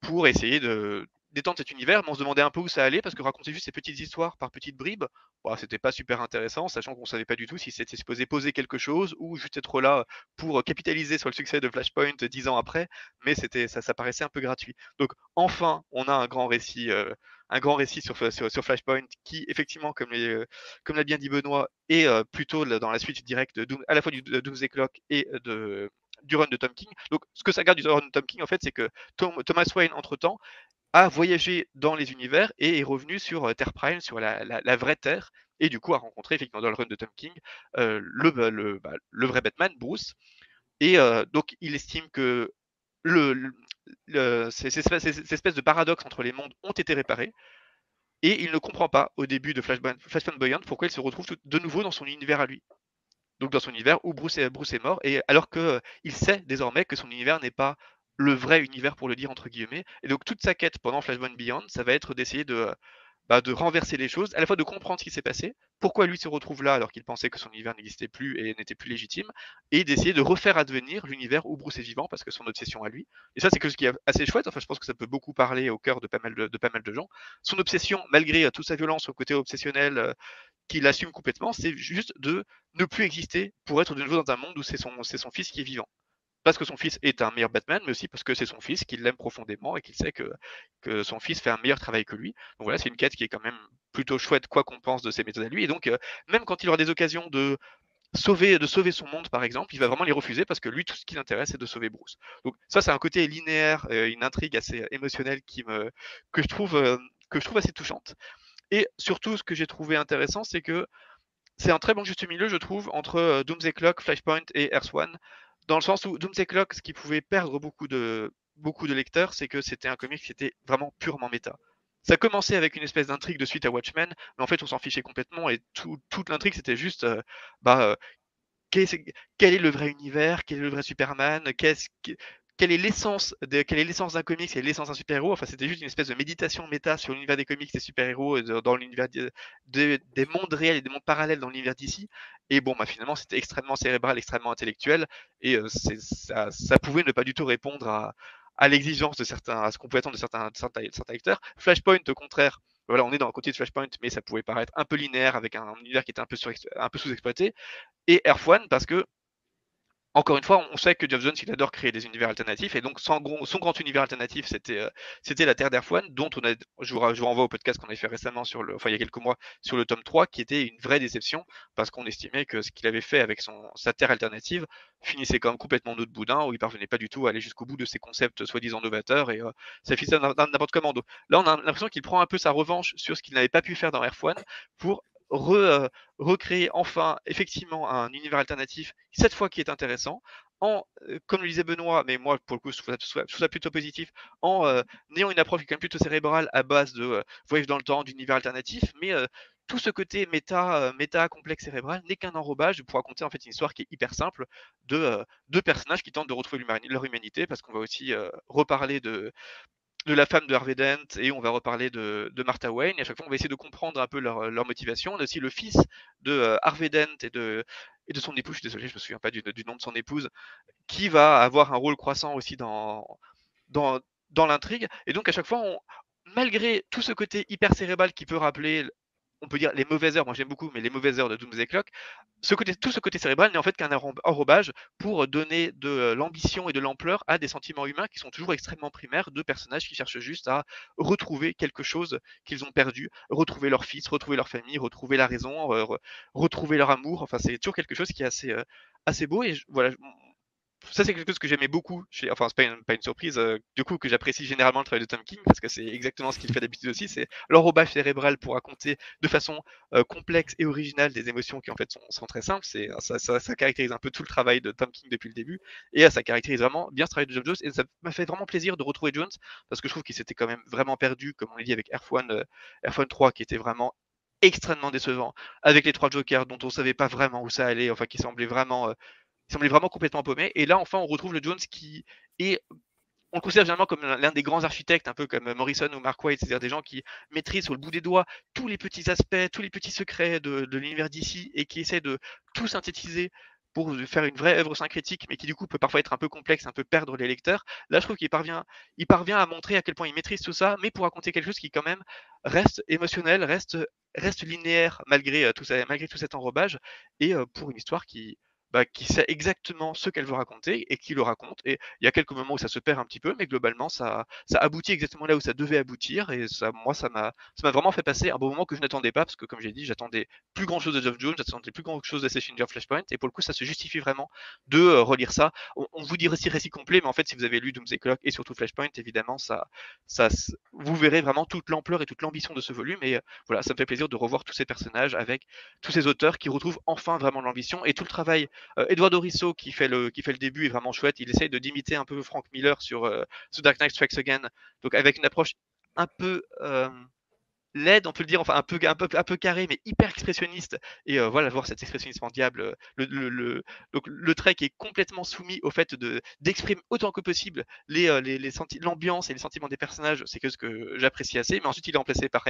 pour essayer de, d'étendre cet univers, mais on se demandait un peu où ça allait parce que raconter juste ces petites histoires par petites bribes, bah, c'était pas super intéressant, sachant qu'on savait pas du tout si c'était supposé poser quelque chose ou juste être là pour capitaliser sur le succès de Flashpoint dix ans après, mais c'était ça, ça paraissait un peu gratuit. Donc enfin, on a un grand récit, euh, un grand récit sur, sur, Flashpoint qui effectivement, comme euh, comme l'a bien dit Benoît, est euh, plutôt dans la suite directe à la fois du de Doomsday Clock et de du run de Tom King. Donc, ce que ça garde du run de Tom King, en fait, c'est que Thomas Wayne, entre-temps, a voyagé dans les univers et est revenu sur euh, Terre Prime, sur la, vraie Terre, et du coup a rencontré effectivement dans le run de Tom King euh, le, bah, bah, le, vrai Batman, Bruce. Et euh, donc il estime que ces, espèces, de paradoxes entre les mondes ont été réparés. Et il ne comprend pas au début de Flashpoint, Beyond pourquoi il se retrouve de nouveau dans son univers à lui. Donc dans son univers où Bruce est, mort, et alors qu'il sait désormais que son univers n'est pas le vrai univers pour le dire entre guillemets. Et donc toute sa quête pendant Flashpoint Beyond, ça va être d'essayer de, bah, de renverser les choses, à la fois de comprendre ce qui s'est passé, pourquoi lui se retrouve là alors qu'il pensait que son univers n'existait plus et n'était plus légitime, et d'essayer de refaire advenir l'univers où Bruce est vivant parce que son obsession à lui. Et ça c'est que ce qui est assez chouette, enfin je pense que ça peut beaucoup parler au cœur de pas mal de, gens. Son obsession, malgré euh, toute sa violence au côté obsessionnel euh, qu'il assume complètement, c'est juste de ne plus exister pour être de nouveau dans un monde où c'est son fils qui est vivant parce que son fils est un meilleur Batman, mais aussi parce que c'est son fils, qu'il l'aime profondément et qu'il sait que, que son fils fait un meilleur travail que lui. Donc voilà, c'est une quête qui est quand même plutôt chouette, quoi qu'on pense de ses méthodes à lui. Et donc, euh, même quand il aura des occasions de sauver, de sauver son monde, par exemple, il va vraiment les refuser parce que lui, tout ce qui l'intéresse, c'est de sauver Bruce. Donc ça, c'est un côté linéaire, euh, une intrigue assez émotionnelle qui me, que, je trouve, euh, que je trouve assez touchante. Et surtout, ce que j'ai trouvé intéressant, c'est que c'est un très bon juste milieu, je trouve, entre Doomsday Clock, Flashpoint et Earth One dans le sens où Doomsday Clock, ce qui pouvait perdre beaucoup de, beaucoup de lecteurs, c'est que c'était un comic qui était vraiment purement méta. Ça commençait avec une espèce d'intrigue de suite à Watchmen, mais en fait on s'en fichait complètement et toute l'intrigue c'était juste euh, bah, euh, quel, est, le vrai univers, quel est le vrai Superman, qu'est-ce quelle est l'essence de quelle est l'essence d'un comics d'un super-héros? Enfin c'était juste une espèce de méditation méta sur l'univers des comics des super-héros dans l'univers des mondes réels et des mondes parallèles dans l'univers d'ici. Et bon bah finalement c'était extrêmement cérébral extrêmement intellectuel et euh, ça, pouvait ne pas du tout répondre à, l'exigence de certains à ce qu'on pouvait attendre de certains, lecteurs Flashpoint au contraire voilà, on est dans le côté de Flashpoint, mais ça pouvait paraître un peu linéaire avec un, univers qui était un peu, un peu sous-exploité. Et Earth One, parce que encore une fois, on sait que Geoff Jones, il adore créer des univers alternatifs, et donc son, grand univers alternatif, c'était euh, la Terre d'Erfwan, dont on a, je vous, renvoie au podcast qu'on avait fait récemment sur le, enfin il y a quelques mois, sur le tome 3, qui était une vraie déception, parce qu'on estimait que ce qu'il avait fait avec son, sa Terre alternative finissait quand même complètement de boudin, où il parvenait pas du tout à aller jusqu'au bout de ses concepts soi-disant novateurs, et euh, ça finissait n'importe comment. Là, on a l'impression qu'il prend un peu sa revanche sur ce qu'il n'avait pas pu faire dans Erfwan pour euh, recréer enfin effectivement un univers alternatif, cette fois qui est intéressant, en, euh, comme le disait Benoît, mais moi pour le coup je trouve ça, plutôt positif, en euh, ayant une approche qui est quand même plutôt cérébrale à base de voyage dans le temps, d'univers alternatif, mais tout ce côté méta, méta complexe cérébral n'est qu'un enrobage pour raconter en fait une histoire qui est hyper simple de deux personnages qui tentent de retrouver leur humanité, parce qu'on va aussi reparler de, de la femme de Harvey Dent et on va reparler de, Martha Wayne. Et à chaque fois, on va essayer de comprendre un peu leur, motivation. On a aussi le fils de euh, Harvey Dent et de, et de son épouse, je suis désolé, je me souviens pas du, nom de son épouse, qui va avoir un rôle croissant aussi dans, dans, dans l'intrigue. Et donc, à chaque fois, on, malgré tout ce côté hyper cérébral qui peut rappeler on peut dire les mauvaises heures, moi j'aime beaucoup, mais les mauvaises heures de Doomsday Clock, tout ce côté cérébral n'est en fait qu'un enrobage pour donner de l'ambition et de l'ampleur à des sentiments humains qui sont toujours extrêmement primaires de personnages qui cherchent juste à retrouver quelque chose qu'ils ont perdu, retrouver leur fils, retrouver leur famille, retrouver la raison, retrouver leur amour. Enfin, c'est toujours quelque chose qui est assez, euh, assez beau. Et voilà, ça c'est quelque chose que j'aimais beaucoup chez, enfin c'est pas une, pas une surprise euh, du coup que j'apprécie généralement le travail de Tom King parce que c'est exactement ce qu'il fait d'habitude aussi c'est l'enrobage cérébral pour raconter de façon euh, complexe et originale des émotions qui en fait sont, très simples. C'est ça, caractérise un peu tout le travail de Tom King depuis le début et euh, ça caractérise vraiment bien ce travail de John Jones et ça m'a fait vraiment plaisir de retrouver Jones parce que je trouve qu'il s'était quand même vraiment perdu comme on l'a dit avec Air One, Air One 3 qui était vraiment extrêmement décevant avec les trois jokers dont on savait pas vraiment où ça allait enfin qui semblaient vraiment il semblait vraiment complètement paumé. Et là, enfin, on retrouve le Jones qui est on le considère généralement comme l'un des grands architectes, un peu comme Morrison ou Mark White, c'est-à-dire des gens qui maîtrisent sur le bout des doigts tous les petits aspects, tous les petits secrets de, l'univers d'ici et qui essaient de tout synthétiser pour faire une vraie œuvre syncrétique, mais qui du coup peut parfois être un peu complexe, un peu perdre les lecteurs. Là, je trouve qu'il parvient, il parvient à montrer à quel point il maîtrise tout ça, mais pour raconter quelque chose qui quand même reste émotionnel, reste, reste linéaire malgré tout ça, malgré tout cet enrobage, et pour une histoire qui, bah, qui sait exactement ce qu'elle veut raconter et qui le raconte. Et il y a quelques moments où ça se perd un petit peu, mais globalement, ça, ça aboutit exactement là où ça devait aboutir. Et ça, moi, ça m'a, vraiment fait passer un bon moment que je n'attendais pas, parce que comme j'ai dit, j'attendais plus grand chose de Geoff Jones, j'attendais plus grand chose d'Assassin's Creed Flashpoint. Et pour le coup, ça se justifie vraiment de euh, relire ça. On, vous dit récit récit complet, mais en fait, si vous avez lu Doomsday Clock et surtout Flashpoint, évidemment, ça, ça, vous verrez vraiment toute l'ampleur et toute l'ambition de ce volume. Et euh, voilà, ça me fait plaisir de revoir tous ces personnages avec tous ces auteurs qui retrouvent enfin vraiment l'ambition et tout le travail. Euh, Eduardo qui fait le qui fait le début est vraiment chouette. Il essaye de d'imiter un peu Frank Miller sur, euh, Dark Knight Strikes Again, donc avec une approche un peu euh, laide, on peut le dire, enfin un peu un peu un peu carré, mais hyper expressionniste. Et euh, voilà, voir cet expressionnisme diable, le, le, le trait qui est complètement soumis au fait de d'exprimer autant que possible les les, les l'ambiance et les sentiments des personnages. C'est que ce que j'apprécie assez. Mais ensuite, il est remplacé par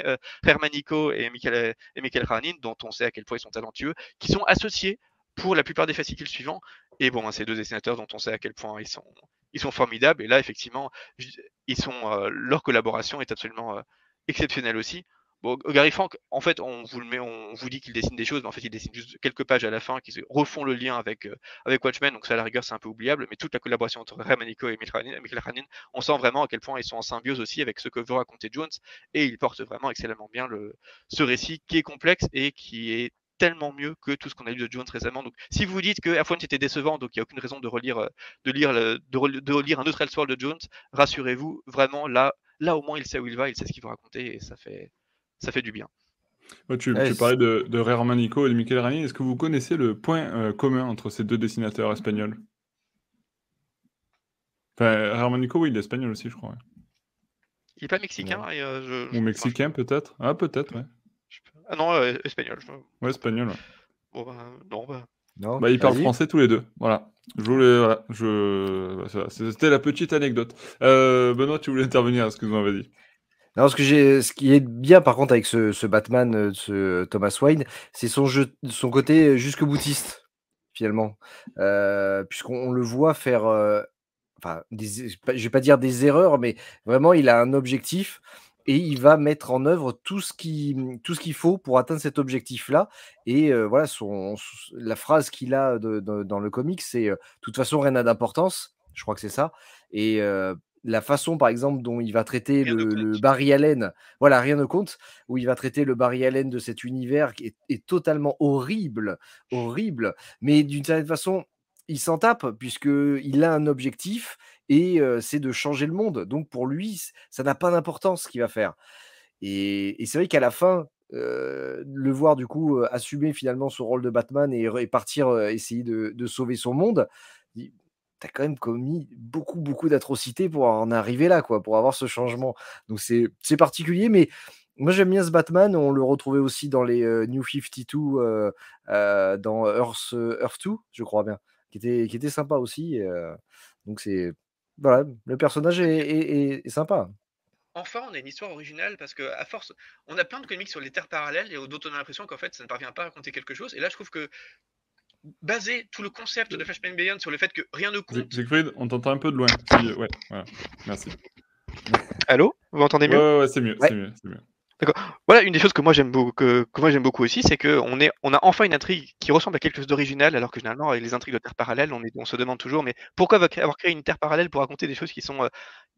Hermanico et Michael et Michael dont on sait à quel point ils sont talentueux, qui sont associés pour la plupart des fascicules suivants. Et bon, ces deux dessinateurs dont on sait à quel point ils sont, ils formidables. Et là, effectivement, ils sont, euh, leur collaboration est absolument euh, exceptionnelle aussi. Bon, Gary Frank, en fait, on vous le met, on vous dit qu'il dessine des choses, mais en fait, il dessine juste quelques pages à la fin qui refont le lien avec, euh, avec Watchmen. Donc, ça, à la rigueur, c'est un peu oubliable. Mais toute la collaboration entre Ramanico et Michael Hanin, on sent vraiment à quel point ils sont en symbiose aussi avec ce que veut raconter Jones. Et il porte vraiment excellemment bien le, ce récit qui est complexe et qui est tellement mieux que tout ce qu'on a lu de Jones récemment. Donc, si vous dites que F1 était décevant, donc il n'y a aucune raison de relire, euh, de lire, de, de relire un autre Elseworld de Jones, rassurez-vous, vraiment là, là au moins il sait où il va, il sait ce qu'il veut raconter et ça fait, ça fait du bien. tu, parlais de, de Ray Romanico et de Michael Rani. Est-ce que vous connaissez le point euh, commun entre ces deux dessinateurs espagnols? Enfin, Ray Romanico, oui, il est espagnol aussi, je crois. Il n'est pas mexicain euh, Ou mexicain, peut-être Ah, peut-être, ouais. Ah non, euh, espagnol. Ouais, espagnol. Bon, bah, non, bah. Non, bah, ils parlent français tous les deux. Voilà. Je voulais, voilà, je... C'était la petite anecdote. Euh, Benoît, tu voulais intervenir à ce que vous m'avez dit. Non, ce, que j'ai, ce qui est bien par contre avec ce, ce Batman, euh, ce Thomas Wayne, c'est son, jeu, son côté jusque boutiste, finalement. Euh, puisqu'on le voit faire, enfin, des, je vais pas dire des erreurs, mais vraiment, il a un objectif et il va mettre en œuvre tout ce qui tout ce qu'il faut pour atteindre cet objectif-là. Et voilà, son, la phrase qu'il a dans le comic, c'est de toute façon rien n'a d'importance. Je crois que c'est ça. Et la façon, par exemple, dont il va traiter le, Barry Allen, voilà, rien ne compte, où il va traiter le Barry Allen de cet univers qui est, est totalement horrible, horrible, mais d'une certaine façon, il s'en tape puisqu'il a un objectif et c'est de changer le monde. Donc pour lui, ça n'a pas d'importance ce qu'il va faire. Et, c'est vrai qu'à la fin, le voir du coup assumer finalement son rôle de Batman et, partir essayer de, sauver son monde, t'as quand même commis beaucoup beaucoup d'atrocités pour en arriver là, quoi, pour avoir ce changement. Donc c'est particulier, mais moi j'aime bien ce Batman. On le retrouvait aussi dans les New 52, dans Earth, Earth 2, je crois bien, qui était, qui était sympa aussi. donc c'est voilà, le personnage est, sympa. Enfin, on a une histoire originale parce que à force, on a plein de comics sur les terres parallèles et d'autres on a l'impression qu'en fait ça ne parvient pas à raconter quelque chose. Et là, je trouve que baser tout le concept de Flashpoint Beyond sur le fait que rien ne compte. Siegfried, on t'entend un peu de loin. Ouais, voilà. Merci. Allô? Vous m'entendez mieux? Ouais, ouais, c'est mieux, c'est mieux, mieux. Voilà, une des choses que moi j'aime beaucoup, aussi, c'est qu'on a enfin une intrigue qui ressemble à quelque chose d'original, alors que généralement avec les intrigues de terre parallèle, on, se demande toujours, mais pourquoi avoir créé une terre parallèle pour raconter des choses euh,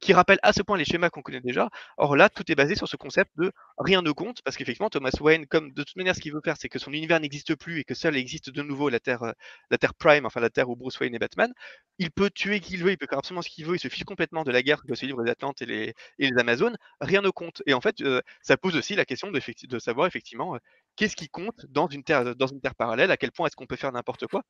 qui rappellent à ce point les schémas qu'on connaît déjà? Or là, tout est basé sur ce concept de rien ne compte, parce qu'effectivement Thomas Wayne, comme de toute manière ce qu'il veut faire, c'est que son univers n'existe plus et que seul existe de nouveau la terre, euh, la terre prime, enfin la terre où Bruce Wayne est Batman. Il peut tuer qui il veut, il peut faire absolument ce qu'il veut, il se fiche complètement de la guerre que se livrent les Atlantes et les, et Amazones. Rien ne compte. Et en fait, euh, ça aussi la question de savoir effectivement qu'est-ce qui compte dans une terre, dans une terre parallèle, à quel point est-ce qu'on peut faire n'importe quoi.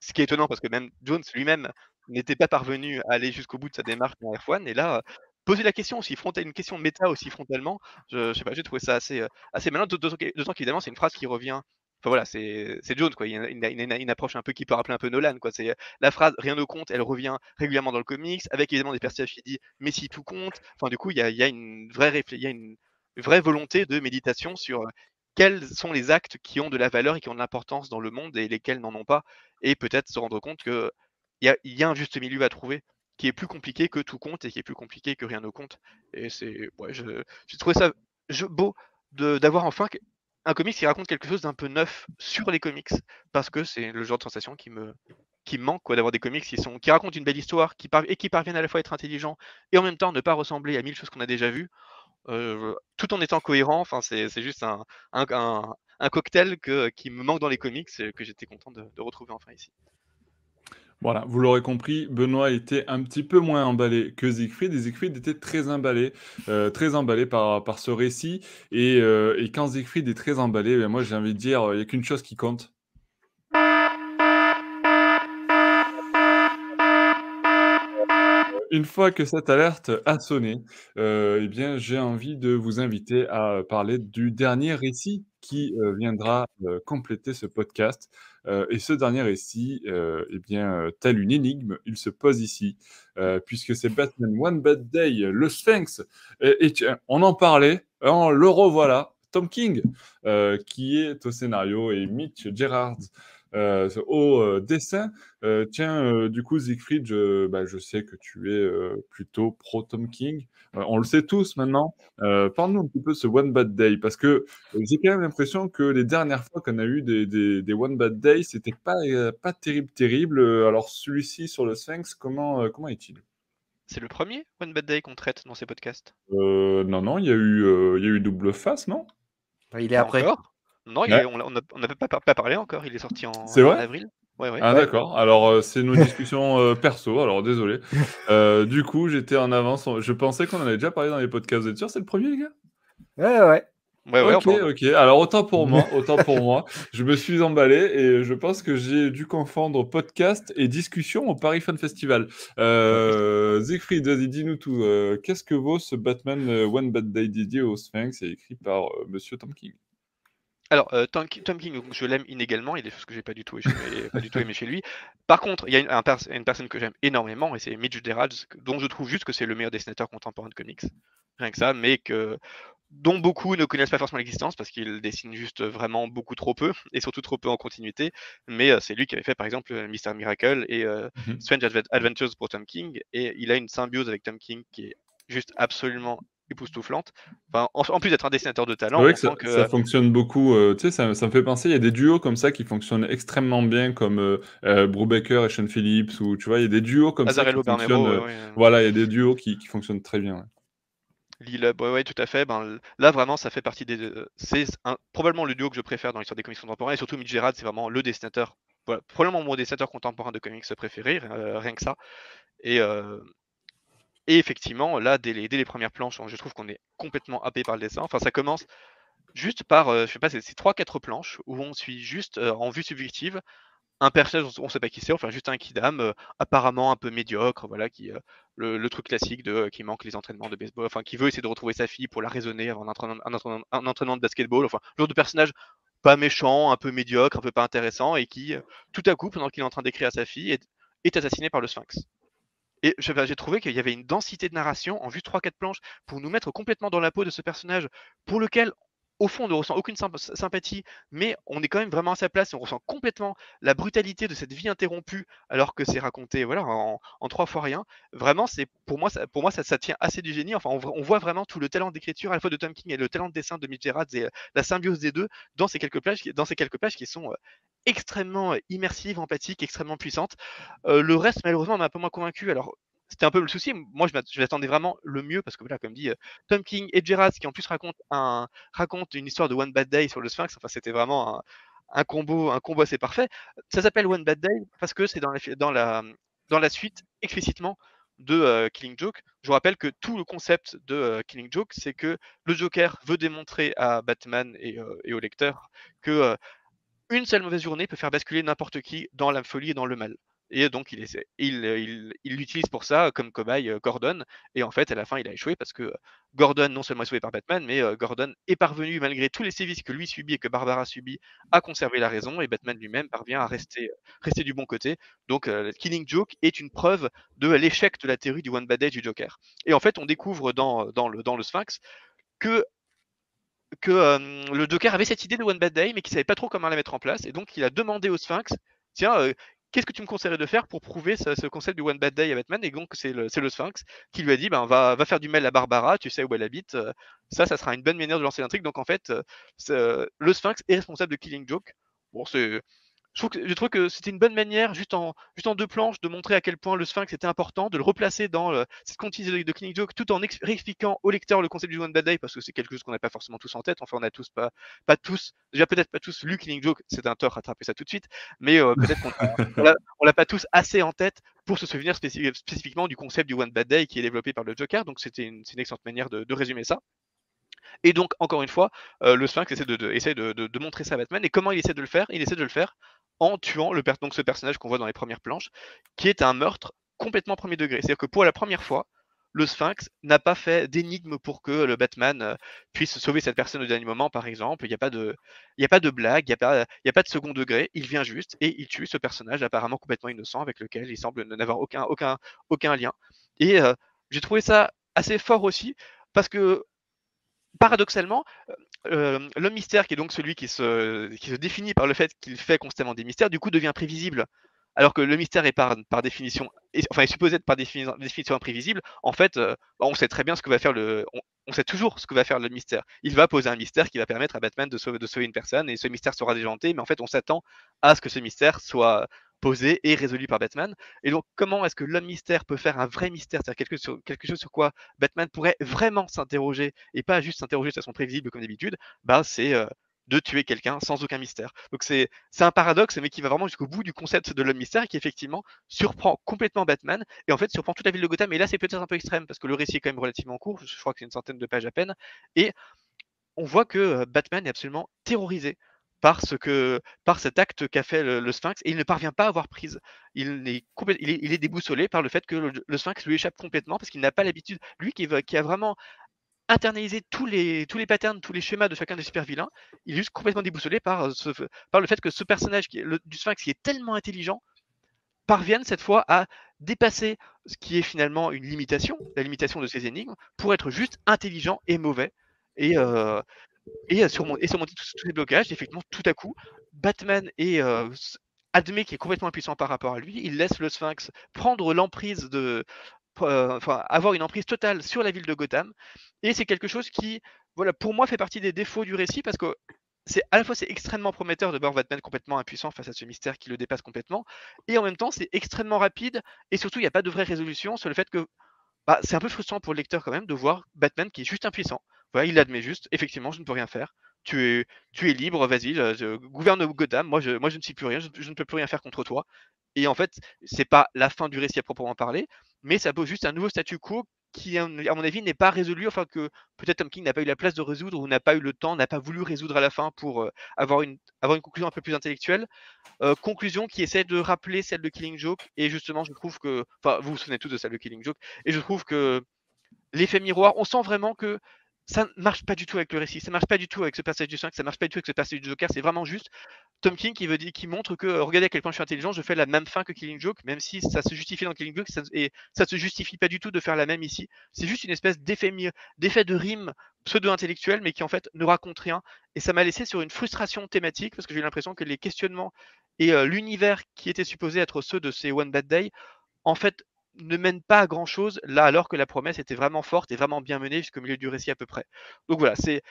Ce qui est étonnant parce que même Jones lui-même n'était pas parvenu à aller jusqu'au bout de sa démarche dans F1 et là poser la question aussi frontal, une question méta aussi frontalement, je, sais pas, j'ai trouvé ça assez assez malin, d'autant qu'évidemment c'est une phrase qui revient Enfin voilà, c'est Jones quoi. Il a, une, approche un peu qui peut rappeler un peu Nolan quoi. C'est la phrase rien ne compte, elle revient régulièrement dans le comics, avec évidemment des personnages qui disent mais si tout compte. Enfin du coup il y a, une vraie il y a une vraie volonté de méditation sur quels sont les actes qui ont de la valeur et qui ont de l'importance dans le monde et lesquels n'en ont pas, et peut-être se rendre compte qu'il y a, y a un juste milieu à trouver qui est plus compliqué que tout compte et qui est plus compliqué que rien ne compte. Et c'est, ouais, j'ai trouvé ça beau d'avoir enfin un comics qui raconte quelque chose d'un peu neuf sur les comics, parce que c'est le genre de sensation qui me, qui manque quoi d'avoir des comics qui sont qui racontent une belle histoire qui et qui parviennent à la fois à être intelligents et en même temps ne pas ressembler à mille choses qu'on a déjà vues euh, tout en étant cohérent enfin c'est juste un, un, cocktail que, qui me manque dans les comics et que j'étais content de, de, retrouver enfin ici. Voilà, vous l'aurez compris, Benoît était un petit peu moins emballé que Siegfried, et Siegfried était très emballé, euh, très emballé par, par ce récit, et, euh, et quand Siegfried est très emballé, ben moi j'ai envie de dire, il n'y a qu'une chose qui compte, Une fois que cette alerte a sonné, euh, eh bien, j'ai envie de vous inviter à parler du dernier récit qui euh, viendra euh, compléter ce podcast. et ce dernier récit, eh bien, tel une énigme, il se pose ici, puisque c'est Batman One Bad Day, le Sphinx. Et, on en parlait, hein, le revoilà, Tom King, qui est au scénario, et Mitch Gerrard euh, au euh, dessin. Euh, tiens, du coup, Siegfried, je, bah, je, sais que tu es plutôt pro Tom King. on le sait tous maintenant. Parle-nous un petit peu de ce One Bad Day, parce que j'ai quand même l'impression que les dernières fois qu'on a eu des, des, des, One Bad Day, c'était pas, pas terrible, terrible. Alors, celui-ci sur le Sphinx, comment, comment est-il? C'est le premier One Bad Day qu'on traite dans ces podcasts? Non, non, il y, a eu, il y a eu double face, non? Bah, Il est après. Non, on n'a pas, parlé encore, il est sorti en, avril. ah d'accord, alors euh, c'est nos discussions euh, perso, alors désolé. Euh, du coup, j'étais en avance, je pensais qu'on en avait déjà parlé dans les podcasts, vous êtes sûr c'est le premier les gars? Ouais, ouais. Ouais, ok, ok. Alors autant pour moi, autant pour moi. Je me suis emballé et je pense que j'ai dû confondre podcast et discussion au Paris Fan Festival. Euh, Siegfried, vas-y, dis-nous tout. Qu'est-ce que vaut ce Batman One Bad Day dédié au Sphinx et écrit par Monsieur Tom King? Alors, euh, Tom, King, je l'aime inégalement, il y a des choses que j'ai pas du tout, pas du tout aimé chez lui. Par contre, il y a une, personne que j'aime énormément, et c'est Mitch Gerrard, dont je trouve juste que c'est le meilleur dessinateur contemporain de comics. Rien que ça, mais que dont beaucoup ne connaissent pas forcément l'existence parce qu'il dessine juste vraiment beaucoup trop peu et surtout trop peu en continuité. Mais euh, c'est lui qui avait fait par exemple euh, Mister Miracle et mmh Strange Adventures pour Tom King et il a une symbiose avec Tom King qui est juste absolument époustouflante. Enfin, en, plus d'être un dessinateur de talent, que ça, ça, fonctionne beaucoup. Euh, tu sais, ça, ça, me fait penser, il y a des duos comme ça qui fonctionnent extrêmement bien, comme euh, euh Brubaker et Sean Phillips, ou tu vois, il y a des duos comme ça qui fonctionnent. Voilà, il y a des duos qui, qui fonctionnent très bien. Lille, ouais, tout à fait. Ben, là, vraiment, ça fait partie des. C'est probablement le duo que je préfère dans l'histoire des comics contemporains, et surtout Mitch Gerard, c'est vraiment le dessinateur. Voilà, probablement mon dessinateur contemporain de comics préféré, rien que ça. Et, et effectivement, là, dès les, premières planches, je trouve qu'on est complètement happé par le dessin. Enfin, ça commence juste par, euh, je sais pas, c'est 3-4 planches où on suit juste euh, en vue subjective un personnage, on ne sait pas qui c'est, enfin juste un kidam euh, apparemment un peu médiocre, voilà, qui le, truc classique de qui manque les entraînements de baseball, enfin qui veut essayer de retrouver sa fille pour la raisonner avant un entraînement, de basketball, enfin le genre de personnage pas méchant, un peu médiocre, un peu pas intéressant, et qui tout à coup, pendant qu'il est en train d'écrire à sa fille, est assassiné par le Sphinx. Et j'ai trouvé qu'il y avait une densité de narration en vue 3-4 planches pour nous mettre complètement dans la peau de ce personnage pour lequel au fond, on ne ressent aucune sympathie, mais on est quand même vraiment à sa place et on ressent complètement la brutalité de cette vie interrompue alors que c'est raconté voilà, en, trois fois rien. Vraiment, pour moi, ça, pour moi ça, ça, tient assez du génie. Enfin, on, voit vraiment tout le talent d'écriture à la fois de Tom King et le talent de dessin de Mitch Gerrard et euh, la symbiose des deux dans ces quelques pages, dans ces quelques pages qui sont euh, extrêmement immersives, empathiques, extrêmement puissantes. Euh, le reste, malheureusement, m'a un peu moins convaincu. Alors, c'était un peu le souci. Moi, je m'attendais vraiment le mieux parce que voilà, comme dit euh, Tom King et Gerard, qui en plus racontent raconte une histoire de One Bad Day sur le Sphinx. Enfin, c'était vraiment un, combo, un combo assez parfait. Ça s'appelle One Bad Day parce que c'est dans la, suite explicitement de euh, Killing Joke. Je vous rappelle que tout le concept de euh, Killing Joke, c'est que le Joker veut démontrer à Batman et, et au lecteur que une seule mauvaise journée peut faire basculer n'importe qui dans la folie et dans le mal. Et donc, il, il, il, l'utilise pour ça comme cobaye euh, Gordon. Et en fait, à la fin, il a échoué parce que Gordon, non seulement est sauvé par Batman, mais euh, Gordon est parvenu, malgré tous les sévices que lui subit et que Barbara subit, à conserver la raison. Et Batman lui-même parvient à rester, du bon côté. Donc, euh, Killing Joke est une preuve de l'échec de la théorie du One Bad Day du Joker. Et en fait, on découvre dans le Sphinx que que euh, le Joker avait cette idée de One Bad Day, mais qu'il savait pas trop comment la mettre en place, et donc il a demandé au Sphinx, tiens, euh, qu'est-ce que tu me conseillerais de faire pour prouver ce, concept du One Bad Day à Batman? Et donc c'est le, Sphinx qui lui a dit, ben va, va faire du mal à Barbara, tu sais où elle habite, ça, ça sera une bonne manière de lancer l'intrigue. Donc en fait, le Sphinx est responsable de Killing Joke. Bon, c'est je trouve que, je trouve que c'était une bonne manière, juste en, juste en deux planches, de montrer à quel point le Sphinx était important, de le replacer dans le, cette continuité de, Clinic Joke, tout en réexpliquant au lecteur le concept du One Bad Day, parce que c'est quelque chose qu'on n'a pas forcément tous en tête. Enfin, on a tous pas, pas tous, déjà peut-être pas tous lu Killing Joke, c'est un tort, rattraper ça tout de suite, mais euh, peut-être qu'on l'a pas tous assez en tête pour se souvenir spécifiquement du concept du One Bad Day qui est développé par le Joker. Donc c'était une, une, excellente manière de, de résumer ça. Et donc, encore une fois, euh, le Sphinx essaie, de, de, essaie de, de, montrer ça à Batman. Et comment il essaie de le faire? Il essaie de le faire en tuant le ce personnage qu'on voit dans les premières planches, qui est un meurtre complètement premier degré. C'est-à-dire que pour la première fois, le Sphinx n'a pas fait d'énigme pour que le Batman euh, puisse sauver cette personne au dernier moment, par exemple. Il n'y a pas de, blague, il n'y a, pas, de second degré. Il vient juste et il tue ce personnage apparemment complètement innocent avec lequel il semble n'avoir aucun lien. Et euh, j'ai trouvé ça assez fort aussi parce que paradoxalement, euh, le mystère, qui est donc celui qui se, qui se définit par le fait qu'il fait constamment des mystères, du coup devient prévisible. Alors que le mystère est par, par définition, enfin est supposé être par définition, définition imprévisible. En fait, euh, bah, on sait très bien ce que va faire le, on, sait toujours ce que va faire le mystère. Il va poser un mystère qui va permettre à Batman de sauver, de sauver une personne, et ce mystère sera déjanté. Mais en fait, on s'attend à ce que ce mystère soit posé et résolu par Batman. Et donc, comment est-ce que l'homme mystère peut faire un vrai mystère, c'est-à-dire quelque, chose sur quoi Batman pourrait vraiment s'interroger et pas juste s'interroger de façon prévisible comme d'habitude? Bah, C'est euh, de tuer quelqu'un sans aucun mystère. Donc, c'est un paradoxe, mais qui va vraiment jusqu'au bout du concept de l'homme mystère qui, effectivement, surprend complètement Batman et en fait surprend toute la ville de Gotham. Et là, c'est peut-être un peu extrême parce que le récit est quand même relativement court, je crois que c'est une centaine de pages à peine. Et on voit que euh, Batman est absolument terrorisé par, que, par cet acte qu'a fait le, Sphinx et il ne parvient pas à avoir prise. Il est, il est, déboussolé par le fait que le, Sphinx lui échappe complètement parce qu'il n'a pas l'habitude, lui qui, qui, a vraiment internalisé tous les, tous les patterns, tous les schémas de chacun des super vilains, il est juste complètement déboussolé par, ce, par le fait que ce personnage qui est, du Sphinx qui est tellement intelligent parvienne cette fois à dépasser ce qui est finalement une limitation, la limitation de ses énigmes, pour être juste intelligent et mauvais. Et, euh, et, surmonter, tous, ces blocages, effectivement, tout à coup, Batman est, admet qu'il est complètement impuissant par rapport à lui. Il laisse le Sphinx prendre l'emprise de. enfin, avoir une emprise totale sur la ville de Gotham. Et c'est quelque chose qui, voilà, pour moi, fait partie des défauts du récit parce que c'est à la fois c'est extrêmement prometteur de voir Batman complètement impuissant face à ce mystère qui le dépasse complètement, et en même temps c'est extrêmement rapide et surtout il n'y a pas de vraie résolution sur le fait que bah, c'est un peu frustrant pour le lecteur quand même de voir Batman qui est juste impuissant il admet juste, effectivement, je ne peux rien faire. Tu es, tu es libre, vas-y, gouverne Gotham, moi je, moi je ne suis plus rien, je, ne peux plus rien faire contre toi. Et en fait, c'est pas la fin du récit à proprement parler, mais ça pose juste un nouveau statu quo qui, à mon avis, n'est pas résolu, enfin que peut-être Tom King n'a pas eu la place de résoudre ou n'a pas eu le temps, n'a pas voulu résoudre à la fin pour euh, avoir, une, avoir une conclusion un peu plus intellectuelle. Euh, conclusion qui essaie de rappeler celle de Killing Joke, et justement, je trouve que, enfin, vous vous souvenez tous de celle de Killing Joke, et je trouve que l'effet miroir, on sent vraiment que ça ne marche pas du tout avec le récit, ça ne marche pas du tout avec ce passage du 5, ça ne marche pas du tout avec ce passage du Joker, c'est vraiment juste Tom King qui, veut dire, qui montre que regardez à quel point je suis intelligent, je fais la même fin que Killing Joke, même si ça se justifie dans Killing Joke, et ça ne se justifie pas du tout de faire la même ici. C'est juste une espèce d'effet de rime pseudo-intellectuel, mais qui en fait ne raconte rien. Et ça m'a laissé sur une frustration thématique, parce que j'ai eu l'impression que les questionnements et euh, l'univers qui étaient supposés être ceux de ces One Bad Day, en fait, ne mène pas à grand chose là alors que la promesse était vraiment forte et vraiment bien menée jusqu'au milieu du récit à peu près. Donc voilà, c'est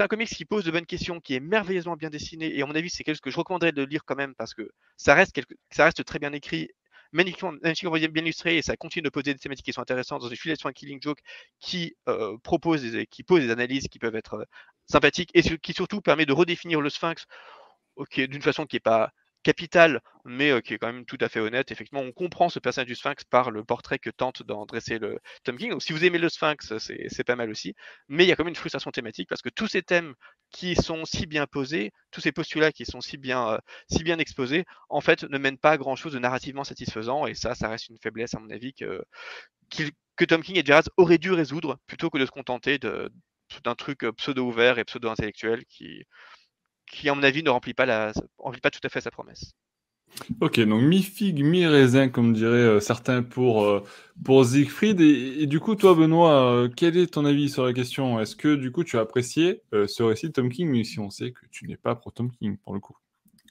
un comics qui pose de bonnes questions, qui est merveilleusement bien dessiné et à mon avis c'est quelque chose que je recommanderais de lire quand même parce que ça reste, quelque, ça très bien écrit, magnifiquement, magnifiquement bien illustré et ça continue de poser des thématiques qui sont intéressantes dans une filiation un Killing Joke qui euh, propose des, qui pose des analyses qui peuvent être euh, sympathiques et qui surtout permet de redéfinir le Sphinx d'une façon qui n'est pas capital, mais qui est quand même tout à fait honnête. Effectivement, on comprend ce personnage du Sphinx par le portrait que tente d'en dresser le Tom King. Donc, si vous aimez le Sphinx, c'est pas mal aussi. Mais il y a quand même une frustration thématique parce que tous ces thèmes qui sont si bien posés, tous ces postulats qui sont si bien, si bien exposés, en fait, ne mènent pas à grand chose de narrativement satisfaisant. Et ça, ça reste une faiblesse, à mon avis, que, que Tom King et Gerard auraient dû résoudre plutôt que de se contenter d'un truc pseudo-ouvert et pseudo-intellectuel qui, qui, à mon avis, ne remplit pas, la, remplit pas tout à fait sa promesse. Ok, donc mi-figue, mi-raisin, comme diraient euh, certains pour, euh, pour Siegfried. Et, du coup, toi, Benoît, euh, quel est ton avis sur la question? Est-ce que du coup, tu as apprécié ce récit de Tom King, même si on sait que tu n'es pas pro Tom King pour le coup?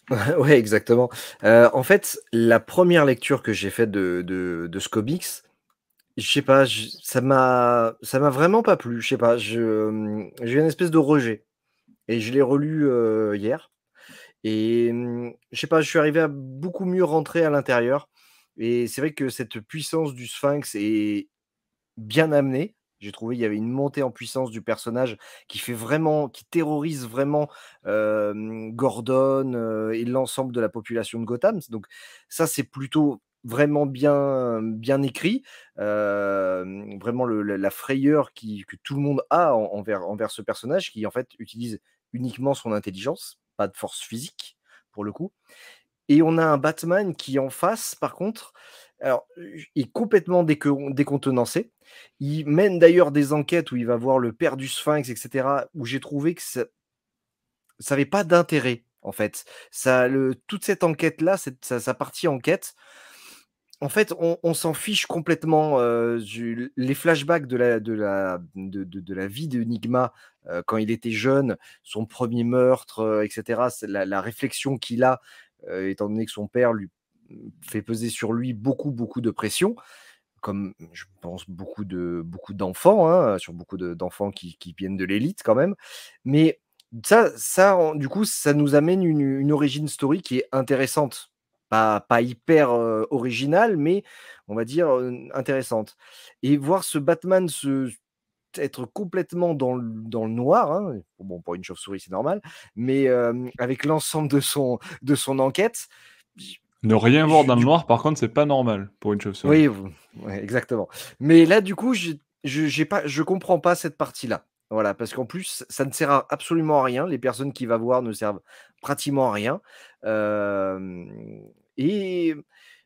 Ouais, exactement. en fait, la première lecture que j'ai faite de, de, de ce comics, je sais pas, ça m'a ça m'a vraiment pas plu. Je sais pas, je j'ai une espèce de rejet. Et je l'ai relu hier. Et mmh, je sais pas, je suis arrivé à beaucoup mieux rentrer à l'intérieur. Et c'est vrai que cette puissance du Sphinx est bien amenée. J'ai trouvé qu'il y avait une montée en puissance du personnage qui fait vraiment, qui terrorise vraiment Gordon et l'ensemble de la population de Gotham. Donc ça, c'est plutôt vraiment bien, bien écrit, vraiment la, frayeur qui, que tout le monde a envers, envers ce personnage qui en fait utilise uniquement son intelligence pas de force physique pour le coup. Et on a un Batman qui en face, par contre, alors, est complètement décontenancé. Il mène d'ailleurs des enquêtes où il va voir le père du Sphinx, etc., où j'ai trouvé que ça n'avait pas d'intérêt, en fait. Ça, le, toute cette enquête-là, sa, partie enquête, en fait, on, s'en fiche complètement. les flashbacks de la, de de, de, vie de Nigma quand il était jeune, son premier meurtre, etc., la, la réflexion qu'il a, étant donné que son père lui fait peser sur lui beaucoup, beaucoup de pression, comme je pense beaucoup beaucoup d'enfants, hein, sur beaucoup d'enfants qui, viennent de l'élite quand même. Mais ça, ça, du coup, ça nous amène une, une origin story qui est intéressante pas, hyper originale, mais on va dire intéressante. Et voir ce Batman se, être complètement dans le, dans le noir, hein, bon, pour une chauve-souris, c'est normal, mais avec l'ensemble de son, de son enquête. Ne rien voir dans le noir, par contre, c'est pas normal pour une chauve-souris. Oui, exactement. Mais là, du coup, je pas, je comprends pas cette partie-là. Voilà, parce qu'en plus, ça ne sert absolument à rien. Les personnes qui va voir ne servent pratiquement à rien. Et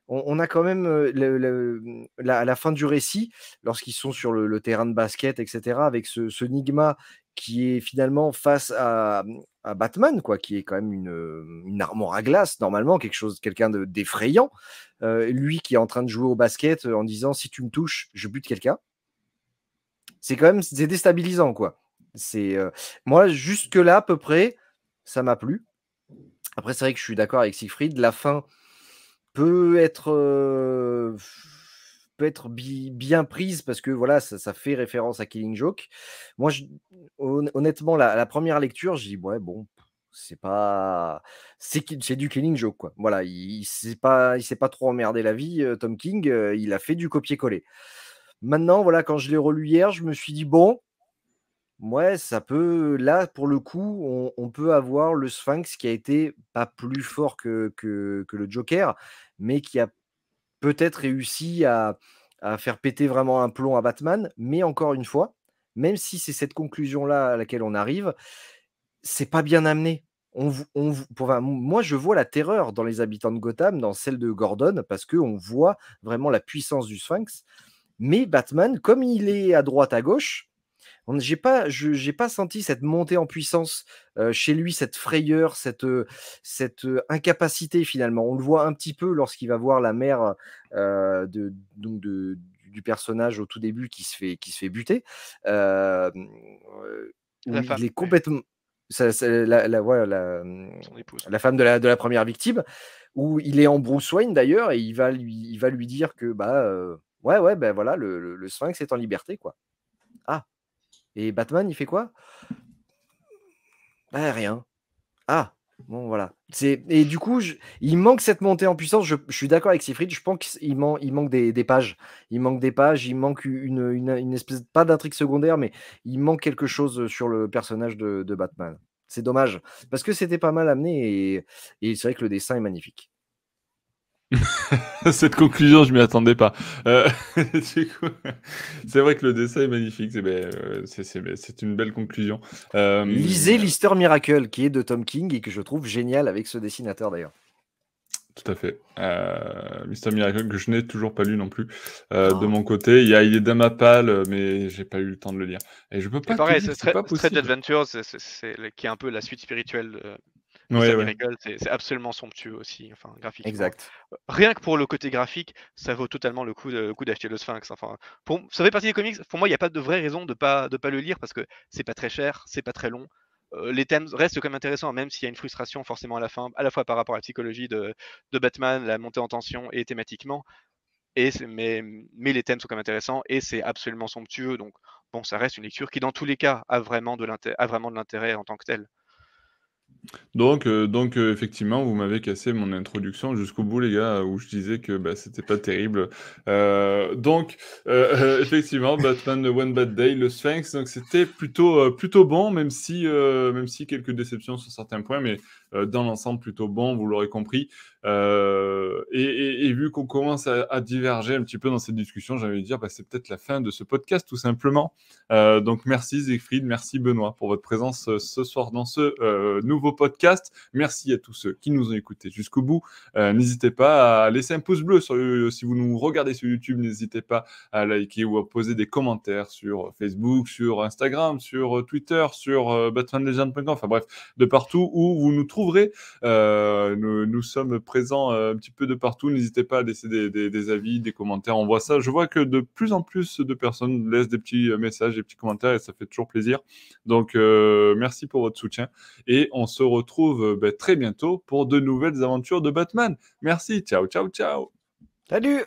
on, a quand même mmh, la, fin du récit, lorsqu'ils sont sur le, terrain de basket, etc., avec ce, Nigma qui est finalement face à, à, Batman, quoi, qui est quand même une, une armoire à glace, normalement, quelque chose, quelqu'un d'effrayant. lui qui est en train de jouer au basket en disant si tu me touches, je bute quelqu'un. C'est quand même c'est déstabilisant, quoi. C'est moi jusque là à peu près, ça m'a plu. Après, c'est vrai que je suis d'accord avec Siegfried. La fin, peut être, peut être bien prise parce que voilà, ça, fait référence à Killing Joke. Moi, honnêtement, la, première lecture, je dis ouais, bon, c'est pas c'est du Killing Joke quoi. Voilà, il, il s'est pas pas trop emmerdé la vie Tom King, il a fait du copier-coller. Maintenant voilà, quand je l'ai relu hier, je me suis dit bon, Ouais, ça peut. Là, pour le coup, on, peut avoir le Sphinx qui a été pas plus fort que, que, le Joker, mais qui a peut-être réussi à, faire péter vraiment un plomb à Batman. Mais encore une fois, même si c'est cette conclusion-là à laquelle on arrive, c'est pas bien amené. Moi, je vois la terreur dans les habitants de Gotham, dans celle de Gordon, parce qu'on voit vraiment la puissance du Sphinx. Mais Batman, comme il est à droite, à gauche, j'ai pas, j'ai pas senti cette montée en puissance chez lui, cette frayeur, cette, cette incapacité finalement. On le voit un petit peu lorsqu'il va voir la mère de, donc de, du personnage au tout début qui se fait, qui se fait buter. la il est complètement. la, la, la, la, femme de la, de la première victime, où il est en Bruce Wayne d'ailleurs, et il va lui, il va lui dire que bah ouais ouais ben voilà le, le, le Sphinx est en liberté quoi. Ah et Batman, il fait quoi? Bah, Rien. Ah, bon, voilà. Et du coup, il manque cette montée en puissance. Je, suis d'accord avec Siegfried. Je pense qu'il il manque des, pages. Il manque des pages. Il manque une, espèce, pas d'intrigue secondaire, mais il manque quelque chose sur le personnage de, Batman. C'est dommage. Parce que c'était pas mal amené et c'est vrai que le dessin est magnifique. Cette conclusion, je m'y attendais pas. Euh, c'est vrai que le dessin est magnifique. C'est euh, une belle conclusion. Euh, Lisez Lister Miracle, qui est de Tom King et que je trouve génial avec ce dessinateur d'ailleurs. Tout à fait. Mister Miracle que je n'ai toujours pas lu non plus. De oh. mon côté, il, y a, il est dans ma palle, mais j'ai pas eu le temps de le lire. Et je peux pas. Pareil, c'est Strange Adventures, qui est un peu la suite spirituelle c'est absolument somptueux aussi, enfin, graphiquement. Exact. Rien que pour le côté graphique, ça vaut totalement le coup, le coup d'acheter le Sphinx. Enfin, pour, ça fait partie des comics. Pour moi, il n'y a pas de vraie raison de pas de pas le lire parce que c'est pas très cher, c'est pas très long. Euh, les thèmes restent quand même intéressants, même s'il y a une frustration forcément à la fin, à la fois par rapport à la psychologie de, de Batman, la montée en tension et thématiquement. Et mais, mais les thèmes sont quand même intéressants et c'est absolument somptueux. Donc bon, ça reste une lecture qui dans tous les cas a vraiment de l'intérêt en tant que tel. Donc, euh, donc euh, effectivement, vous m'avez cassé mon introduction jusqu'au bout, les gars, où je disais que bah, c'était pas terrible. Euh, donc, effectivement, Batman One Bad Day, le Sphinx, donc c'était plutôt, plutôt bon, même si, même si quelques déceptions sur certains points, mais dans l'ensemble plutôt bon, vous l'aurez compris. Et, vu qu'on commence à, diverger un petit peu dans cette discussion, j'allais dire, bah, c'est peut-être la fin de ce podcast, tout simplement. donc, merci Siegfried, merci Benoît pour votre présence ce soir dans ce nouveau podcast. Merci à tous ceux qui nous ont écoutés jusqu'au bout. Euh, n'hésitez pas à laisser un pouce bleu si vous nous regardez sur YouTube. N'hésitez pas à liker ou à poser des commentaires sur Facebook, sur Instagram, sur Twitter, sur euh, batmanlegend.com. Enfin bref, de partout où vous nous trouverez. Euh, nous, sommes présents un petit peu de partout. N'hésitez pas à laisser des, avis, des commentaires. On voit ça. Je vois que de plus en plus de personnes laissent des petits messages, des petits commentaires et ça fait toujours plaisir. Donc merci pour votre soutien et on se retrouve euh, ben, très bientôt pour de nouvelles aventures de Batman. Merci, ciao, ciao, ciao. Salut